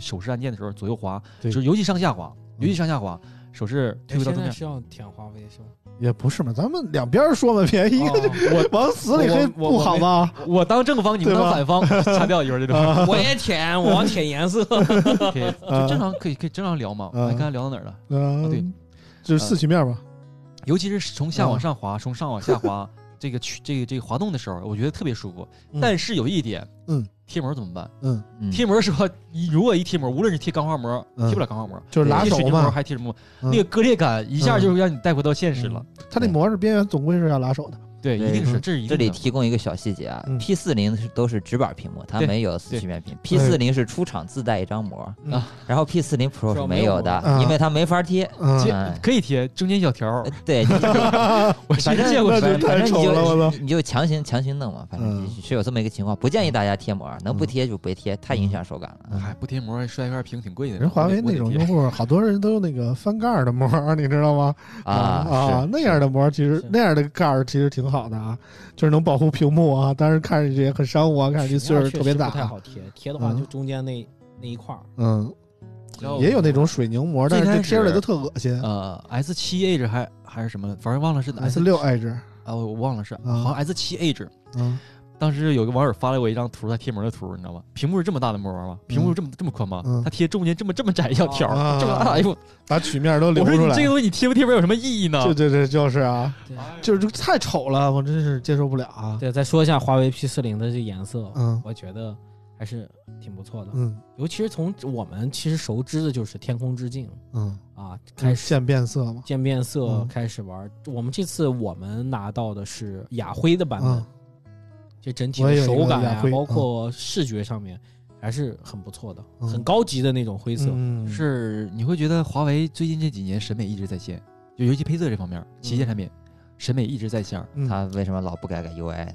C: 手势按键的时候左右滑，
B: 对
C: 就是尤其上下滑，
B: 嗯
C: 尤其上下滑，手势推回到中间。
D: 现在是要舔华为是吗？
B: 也不是嘛，咱们两边说嘛，别一个就
D: 哦
B: 往死里黑
D: 我我
B: 不好吗？
C: 我当正方，你们当反方，掐掉一会儿这种。
B: 啊
D: 我也舔，我要舔颜色。
C: 可以就正常可以可以正常聊嘛。
B: 嗯
C: 哎，刚才聊到哪儿了？
B: 啊，
C: 对，
B: 就是四曲面吧。
C: 尤其是从下往
B: 嗯
C: 上滑，从上往下滑，这个曲这个这个滑动的时候，我觉得特别舒服。
B: 嗯
C: 但是有一点，
B: 嗯，
C: 贴膜怎么办？
B: 嗯，
E: 嗯，
C: 贴膜说，你如果一贴膜，无论是贴钢化膜，
B: 嗯
C: 贴不了钢化膜，
B: 就是拉手
C: 贴水泥膜
B: 嘛。
C: 还贴什么？
B: 嗯
C: 那个割裂感一下就让你带回到现实了。
B: 它那膜是边缘，总归是要拉手的。
C: 对，一定是，
B: 嗯
C: 这是一
E: 这里。提供一个小细节啊
B: 嗯
E: ，P 四零是都是直板屏幕，它没有曲面屏。P 四零是出厂自带一张膜，然后 P 四零 Pro 是
D: 没有
E: 的因为它没法贴。
B: 嗯，
C: 贴
E: 嗯
C: 可以贴中间小条
E: 对，你
C: 我
E: 反正
C: 见过
E: 反正你就你就强行强行弄嘛，反正
B: 嗯
E: 是有这么一个情况，不建议大家贴膜，能不
B: 嗯
E: 贴就别贴，太影响手感了。
C: 哎，不贴膜摔一块屏挺贵的。
B: 人华为那种用户，好多人都用那个翻盖儿的膜，你知道吗？啊
E: 啊，
B: 那样的膜其实那样的盖儿其实挺好的啊，就是能保护屏幕啊，但是看上去也很商务啊，看上去岁数特别大
D: 不。太好贴，贴的话
B: 嗯
D: 就中间那那一块儿。
B: 嗯，也有那种水凝膜，但是贴出来都特恶心。
C: 呃 S 七 Edge 还还是什么，反正忘了是
B: S 六 Edge，
C: 啊，我我忘了是好像 S 七 Edge。
B: 嗯
C: 当时有个网友发了我一张图，他贴膜的图，你知道吗？屏幕是这么大的膜吗？屏幕这么这么宽吗
B: 嗯？
C: 他贴中间这么这么窄一小条，
B: 啊
C: 这么大，哎呦！
B: 把曲面都留
C: 我说。你这个东西你贴不贴膜有什么意义呢？
B: 对对对，就是啊，
D: 对
B: 就是太丑了，我真是接受不了啊。
D: 对，再说一下华为 P 四零的这颜色，
B: 嗯
D: 我觉得还是挺不错的。
B: 嗯
D: 尤其是从我们其实熟知的就是天空之镜
B: 嗯，
D: 啊，开始
B: 渐变色嘛。
D: 渐变色
B: 嗯
D: 开始玩。我们这次我们拿到的是雅灰的版本
B: 嗯，
D: 这整体的手感
B: 啊、
D: 包括视觉上面还是很不错的，
B: 嗯
D: 很高级的那种灰色。
B: 嗯，
C: 是你会觉得华为最近这几年审美一直在线，就尤其配色这方面，旗舰产品审美一直在线。
B: 嗯
E: 他为什么老不改改 UI 呢？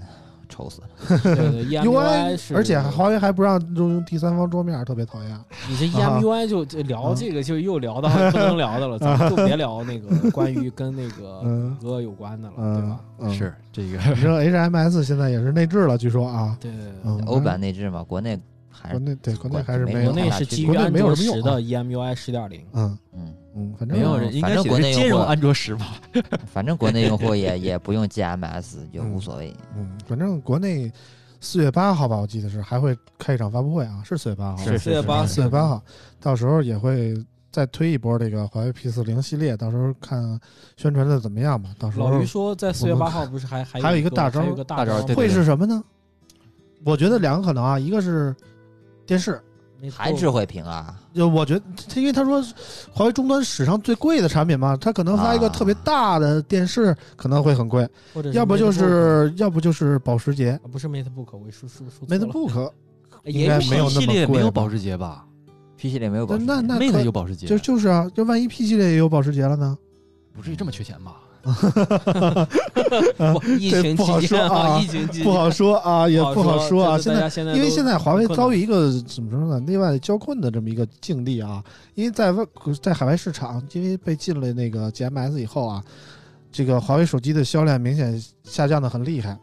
E: 愁死了。
D: 对对 EMUI 是，
B: 而且华为还不让用用第三方桌面，特别讨厌。
D: 你这 EMUI 就就聊
B: 嗯。
D: 这个就又聊到不能聊的了，咱们就别聊那个 关于跟那个
B: 嗯。
D: 谷歌有关的了，对
B: 嗯
D: 吧？，
B: 嗯
C: 是这个，
B: 你知道 HMS 现在也是内置了，据说啊，
D: 对对对
B: 嗯，
E: 欧版内置嘛，国内还
B: 国
E: 是
B: 内对国内还是没有
D: 国内是基于
B: 没有
D: 安卓
B: 什么用啊。
D: 十的 EMUI 十点零，
B: 嗯。
E: 嗯，
B: 嗯，反正
C: 没有人应该
E: 反正国内
C: 兼容 安卓十吧？
E: 反正国内用户也也不用 GMS，就无所谓。
B: 嗯，反正国内四月八号吧，我记得是还会开一场发布会啊，是四月八号，
C: 是
D: 四月八
B: 四月八号，到时候也会再推一波这个华为 P 四零系列，到时候看宣传的怎么样吧。到时候
D: 老于说在四月八号不是还还
B: 还有一
D: 一
B: 个大招
D: 还有一个
C: 大招
B: 会是什么呢？我觉得两个可能啊，一个是电视，
D: 没
E: 还智慧屏啊，
B: 就我觉得，他因为他说华为终端史上最贵的产品嘛，他可能发一个
E: 啊
B: 特别大的电视可能会很贵，
D: 或者
B: 要不就是要不就是保时捷。
D: 啊不是 MateBook，我说说说错了。
B: MateBook，
D: 也
B: 应该没有那么贵没
C: 有保时捷吧
E: ？P 系列没有保时捷
B: 那那
C: ？Mate 有保时捷，
B: 就就是啊，就万一 P 系列也有保时捷了呢？
C: 不至于这么缺钱吧？
D: 不疫情
B: 这不好说啊
D: 疫情
B: 不好说啊，也不好说啊。
D: 就是
B: 现在因为现在华为遭遇一个怎么说呢，内外交困的这么一个境地啊。因为在外在海外市场，因为被禁了那个 GMS 以后啊，这个华为手机的销量明显下降的很厉害。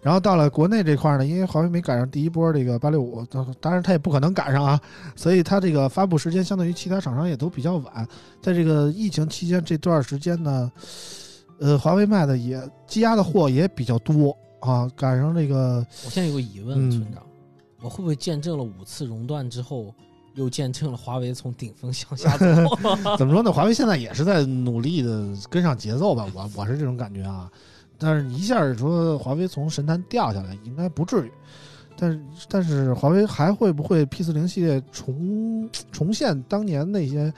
B: 然后到了国内这块儿呢，因为华为没赶上第一波这个八六五，当然它也不可能赶上啊，所以它这个发布时间相对于其他厂商也都比较晚。在这个疫情期间这段时间呢，呃，华为卖的也积压的货也比较多啊，赶上这个
D: 我现在有个疑问，
B: 嗯
D: 村长，我会不会见证了五次熔断之后，又见证了华为从顶峰向下走？
B: 怎么说呢？华为现在也是在努力的跟上节奏吧，我我是这种感觉啊。但是一下说华为从神坛掉下来，应该不至于。但是但是华为还会不会 P 四零系列重重现当年那些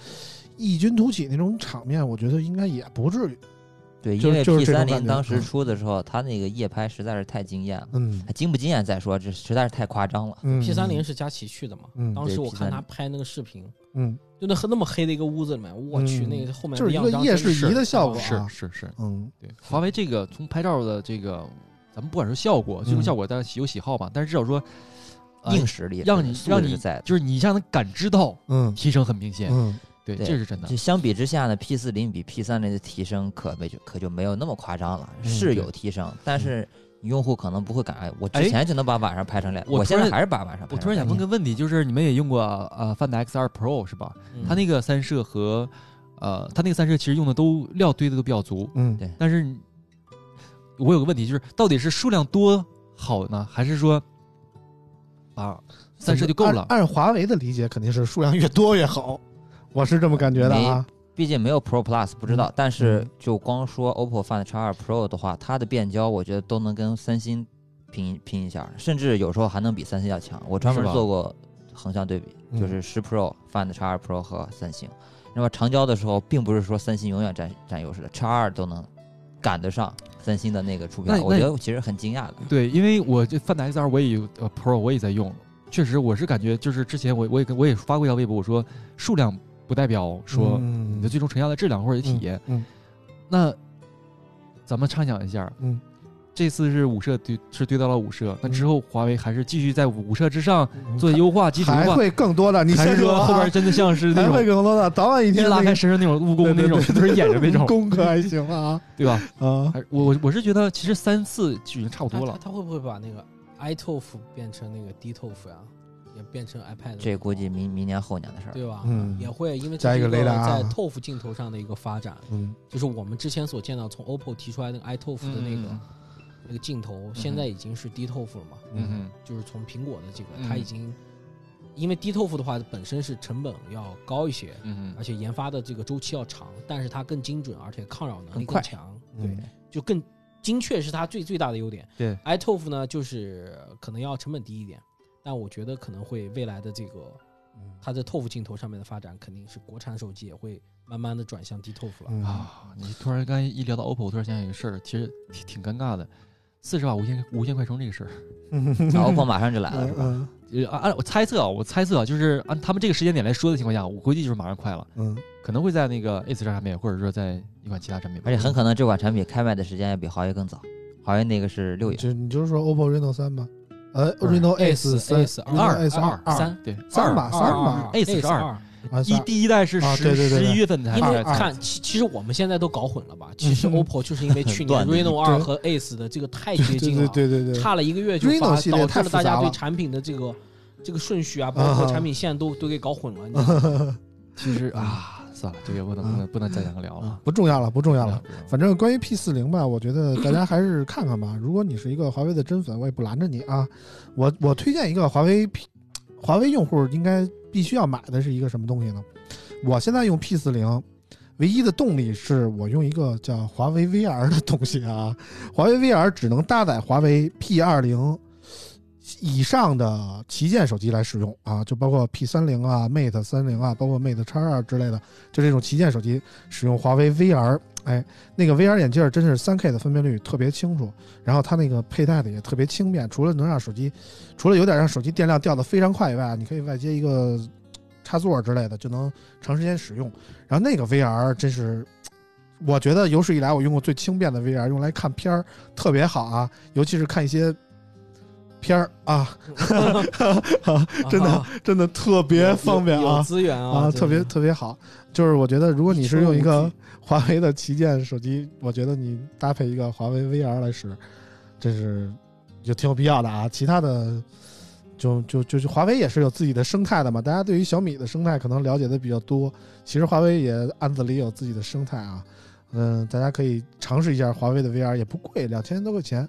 B: 异军突起那种场面？我觉得应该也不至于。
E: 对，因为 P 三零当时
B: 嗯。
E: 出的时候，它那个夜拍实在是太惊艳了，
B: 嗯。
E: 惊不惊艳再说，这实在是太夸张了。
B: 嗯。
D: P 三零是佳琪去的嘛？
B: 嗯。
D: 当时我看他拍那个视频，
B: 嗯。
D: 就那黑那么黑的一个屋子里面，我去，
B: 嗯。
D: 那个后面
B: 就是一个夜视仪的效果。
C: 是是是，
B: 嗯。
C: 对，华为这个从拍照的这个，咱们不管是效果，最终
B: 嗯。
C: 效果大家喜有喜好吧，但是至少说，呃
E: 硬实力
C: 让你让你
E: 在。
C: 就是你让能感知到
B: 嗯。
C: 提升很明显，
B: 嗯
C: 对，
E: 对
C: 这是真的
E: 就。相比之下呢，P 四零比 P 三零的提升可没就可就没有那么夸张了，
B: 嗯
E: 是有提升，但是用户可能不会感觉我
C: 哎
E: 之前就能把晚上拍成亮，
C: 我
E: 现在还是把晚上拍成
C: 我突然想问个问题，就是你们也用过呃 Find X 二 Pro 是吧？
D: 嗯
C: 它那个三摄和呃，它那个三摄其实用的都料堆的都比较足，
B: 嗯
E: 对
C: 但是我有个问题，就是到底是数量多好呢，还是说啊三摄就够了？
B: 按按华为的理解，肯定是数量越多越好，我是这么感觉的啊。
E: 毕竟没有 Pro Plus 不知道，
B: 嗯
E: 但是
B: 嗯
E: 就光说 OPPO Find X2 Pro 的话，它的变焦我觉得都能跟三星拼拼一下，甚至有时候还能比三星要强。我专门做过横向对比，
B: 嗯
E: 就是十 Pro、Find X2 Pro 和三星。那么长焦的时候，并不是说三星永远占占优势的，X2 都能赶得上三星的那个出
C: 那
E: 标，我觉得其实很惊讶的。
C: 对，因为我这 Find X2 我也有呃 Pro 我也在用，确实我是感觉就是之前我我也跟我也发过一条微博，我说数量不代表说
B: 嗯
C: 你的最终成像的质量或者体验。
B: 嗯
C: 那咱们畅想一下，
B: 嗯，
C: 这次是五摄对是对到了五摄，那之后华为还是继续在五摄之上
B: 嗯
C: 做优化、基础优化，
B: 还会更多的。你
C: 还是
B: 先啊
C: 说后边真的像是那
B: 还会
C: 种
B: 更多的，早晚一
C: 天拉
B: 天那个
C: 开身上那种蜈蚣那种
B: 对对对
C: 就是演着那种，
B: 功课还行啊
C: 对吧？
B: 啊
C: 我我我是觉得其实三次就已经差不多了。
D: 他会不会把那个 iToF 变成那个 DToF 呀？也变成 iPad？
E: 这估计明明年后年的事儿。
D: 对吧？
B: 嗯
D: 也会，因为
B: 加一个
D: 这是
B: 雷达
D: 在 ToF 镜头上的一个发展，
B: 嗯
D: 就是我们之前所见到从 OPPO 提出来那个 iToF 的那个、
C: 嗯
D: 那个镜头，现在已经是 DToF 了嘛？
C: 嗯嗯
D: 就是从苹果的这个，
C: 嗯
D: 它已经因为 DToF 的话本身是成本要高一些，
C: 嗯
D: 而且研发的这个周期要长，但是它更精准，而且抗扰能力
E: 更
D: 强，
B: 嗯
D: 就更精确是它最最大的优点。
C: 对
D: ，iToF 呢就是可能要成本低一点，但我觉得可能会未来的这个它在 ToF 镜头上面的发展，肯定是国产手机也会慢慢的转向 DToF 了。
B: 嗯
C: 啊，你突然刚一聊到 OPPO，我突然想起一个事儿，其实挺挺尴尬的。四十瓦无线无线快充这个事儿，
B: 嗯
E: 然后 OPPO 马上就来了，是吧？
B: 嗯
C: 呃按按我猜测啊，我猜测啊，就是按他们这个时间点来说的情况下，我估计就是马上快了，
B: 嗯
C: 可能会在那个 A 四上面，或者说在一款其他产品，
E: 而且很可能这款产品开卖的时间要比华为更早，华为那个是六月。
B: 就你就是说 OPPO Reno 三吗？呃，Reno
D: S
B: S 三
D: S
B: Reno
C: 二
B: S
C: 二
B: 二
D: 三
C: 对
B: 三吧
D: 二
B: 三吧
C: 十二
B: 啊
C: 一
B: 三
C: 第一代是
B: 啊
C: 十十一月份才
D: 因为看，其其实我们现在都搞混了吧？其实
B: 嗯
D: OPPO 就是因为去年 Reno 二
B: 对
D: 和 Ace 的这个太 接
B: 对
D: 近了，
B: 对对对对，
D: 差了一个月就导致了大家对产品的这个这个顺序啊，包括
B: 啊
D: 产品线都都给搞混了。你知道吗
C: 其实啊，算了，这个不能不能不能再讲聊了
B: 啊，不重要了，不重要了。反正关于 P 四零吧，我觉得大家还是看看吧。如果你是一个华为的真粉，我也不拦着你啊。我我推荐一个华为 P，华为用户应该必须要买的是一个什么东西呢？我现在用 P 四零，唯一的动力是我用一个叫华为 VR 的东西啊。华为 VR 只能搭载华为 P 二零以上的旗舰手机来使用啊，就包括 P 三零啊、Mate 三零啊，包括 Mate X 二之类的，就这种旗舰手机使用华为 VR。哎，那个 VR 眼镜儿真是3 K 的分辨率特别清楚，然后它那个佩戴的也特别轻便，除了能让手机，除了有点让手机电量掉的非常快以外，你可以外接一个插座之类的，就能长时间使用。然后那个 VR 真是，我觉得有史以来我用过最轻便的 VR，用来看片儿特别好啊，尤其是看一些片儿啊，真的
D: 啊
B: 真的特别方便啊
D: 资源啊，
B: 特别特别好。就是我觉得，如果你是用一
D: 一
B: 个华为的旗舰手机，我觉得你搭配一个华为 VR 来使，这是就挺有必要的啊。其他的就就就就华为也是有自己的生态的嘛。大家对于小米的生态可能了解的比较多，其实华为也暗自里有自己的生态啊。嗯，大家可以尝试一下华为的 VR，也不贵，两千多块钱，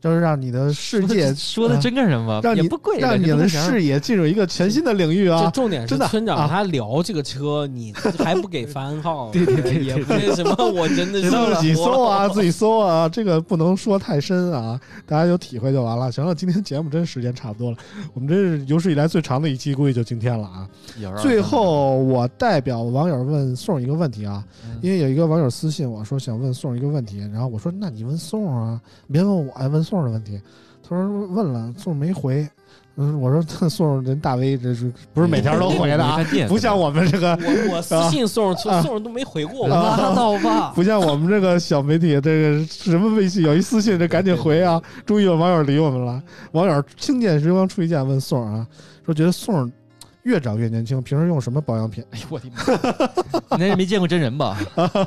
B: 就是让你的世界
C: 说的真干什么？
B: 让你
C: 也不贵，
B: 让你的视野进入一个全新的领域
D: 这
B: 啊。
D: 重点是村长
B: 啊
D: 他聊这个车，你还不给番号，
C: 对对对对
D: 也不那什么，我真的是
B: 自己搜啊，自己搜啊，这个不能说太深啊，大家有体会就完了。行了，今天节目真时间差不多了，我们这是有史以来最长的一期，估计就今天了啊。最后，我代表网友问宋一个问题啊，因为有一个网友私信我说想问宋一个问题，然后我说那你问宋啊，别问我，问宋的问题。他说问了，宋没回。嗯，我说 宋人大 V 这是不是每条都回的啊？不像我们这个，
D: 我我私信宋宋
B: 啊
D: 宋都没回过我，
B: 拉
C: 倒吧。
B: 不像我们这个小媒体，这个什么微信有一私信，这赶紧回啊！终于有网友理我们了。网友轻剑时光出一剑问宋啊，说觉得宋越长越年轻，平时用什么保养品？
C: 哎呦我的妈！你那没见过真人吧？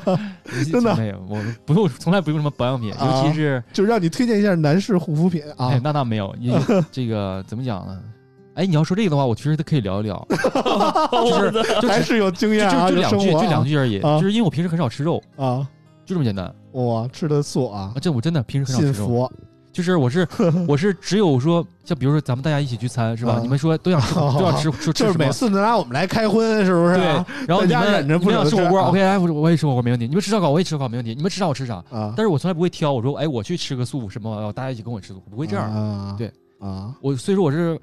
B: 真的
C: 没有，我不用，从来不用什么保养品，
B: 啊
C: 尤其是
B: 就让你推荐一下男士护肤品啊
C: 哎，！那倒没有，因为这个怎么讲呢？哎，你要说这个的话，我其实都可以聊一聊，就是就
B: 还是有经验啊，
C: 就就两句，就两句而已。
B: 啊
C: 就是因为我平时很少吃肉，
B: 啊！
C: 就这么简单。
B: 我，吃的素啊
C: 啊，，这我真的平时很少吃肉。就是我是 我是只有说，像比如说咱们大家一起聚餐是吧？
B: 啊
C: 你们说都想吃 都要吃吃吃
B: 就是
C: 什么？
B: 每次拿我们来开荤，是不是
C: 对
B: 啊？，
C: 然后你们
B: 忍着不
C: 你们想
B: 吃
C: 火锅，OK，来我我也吃火锅没问题。你们吃烧烤我也吃烧烤没问题。你们吃啥我吃啥。
B: 啊，
C: 但是我从来不会挑，我说哎我去吃个素什么，大家一起跟我吃，素不会这样。
B: 啊，
C: 对
B: 啊，
C: 我所以说我是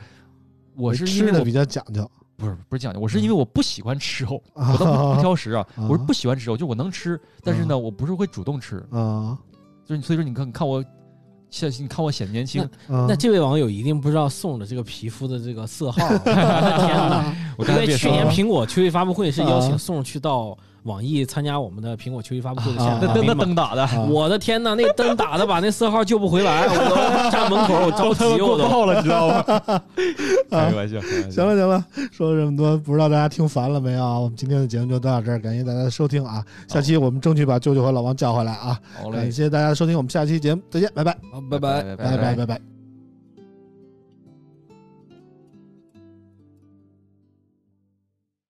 C: 我是因为我
B: 吃的比较讲究，
C: 不是不是讲究，我是因为我不喜欢吃肉，
B: 啊
C: 我倒不不挑食啊，
B: 啊
C: 我是不喜欢吃肉，就我能吃，但是呢我不是会主动吃，
B: 啊
C: 就是所以说你看你看我。现你看我显年轻，
B: 啊
D: 那这位网友一定不知道宋的这个皮肤的这个色号，我的天哪！
C: 我
D: 因为去年苹果秋季发布会是邀请
B: 啊。
D: 宋去到网易参加我们的苹果秋季发布会的现场那。
C: 灯打的，
B: 啊
D: 我的天哪，那灯打的把那色号救不回来，我都站门口，我着急，我都。
C: 爆了，你知道吗？
B: 啊
C: 开玩笑，开个玩笑
B: 行了行了，说了这么多，不知道大家听烦了没有啊？我们今天的节目就到这儿，感谢大家的收听啊！下期我们争取把舅舅和老王叫回来啊！
C: 好嘞
B: 感，谢大家的收听，我们下期节目再见，拜拜，
D: 好，拜拜。
B: 拜拜拜拜。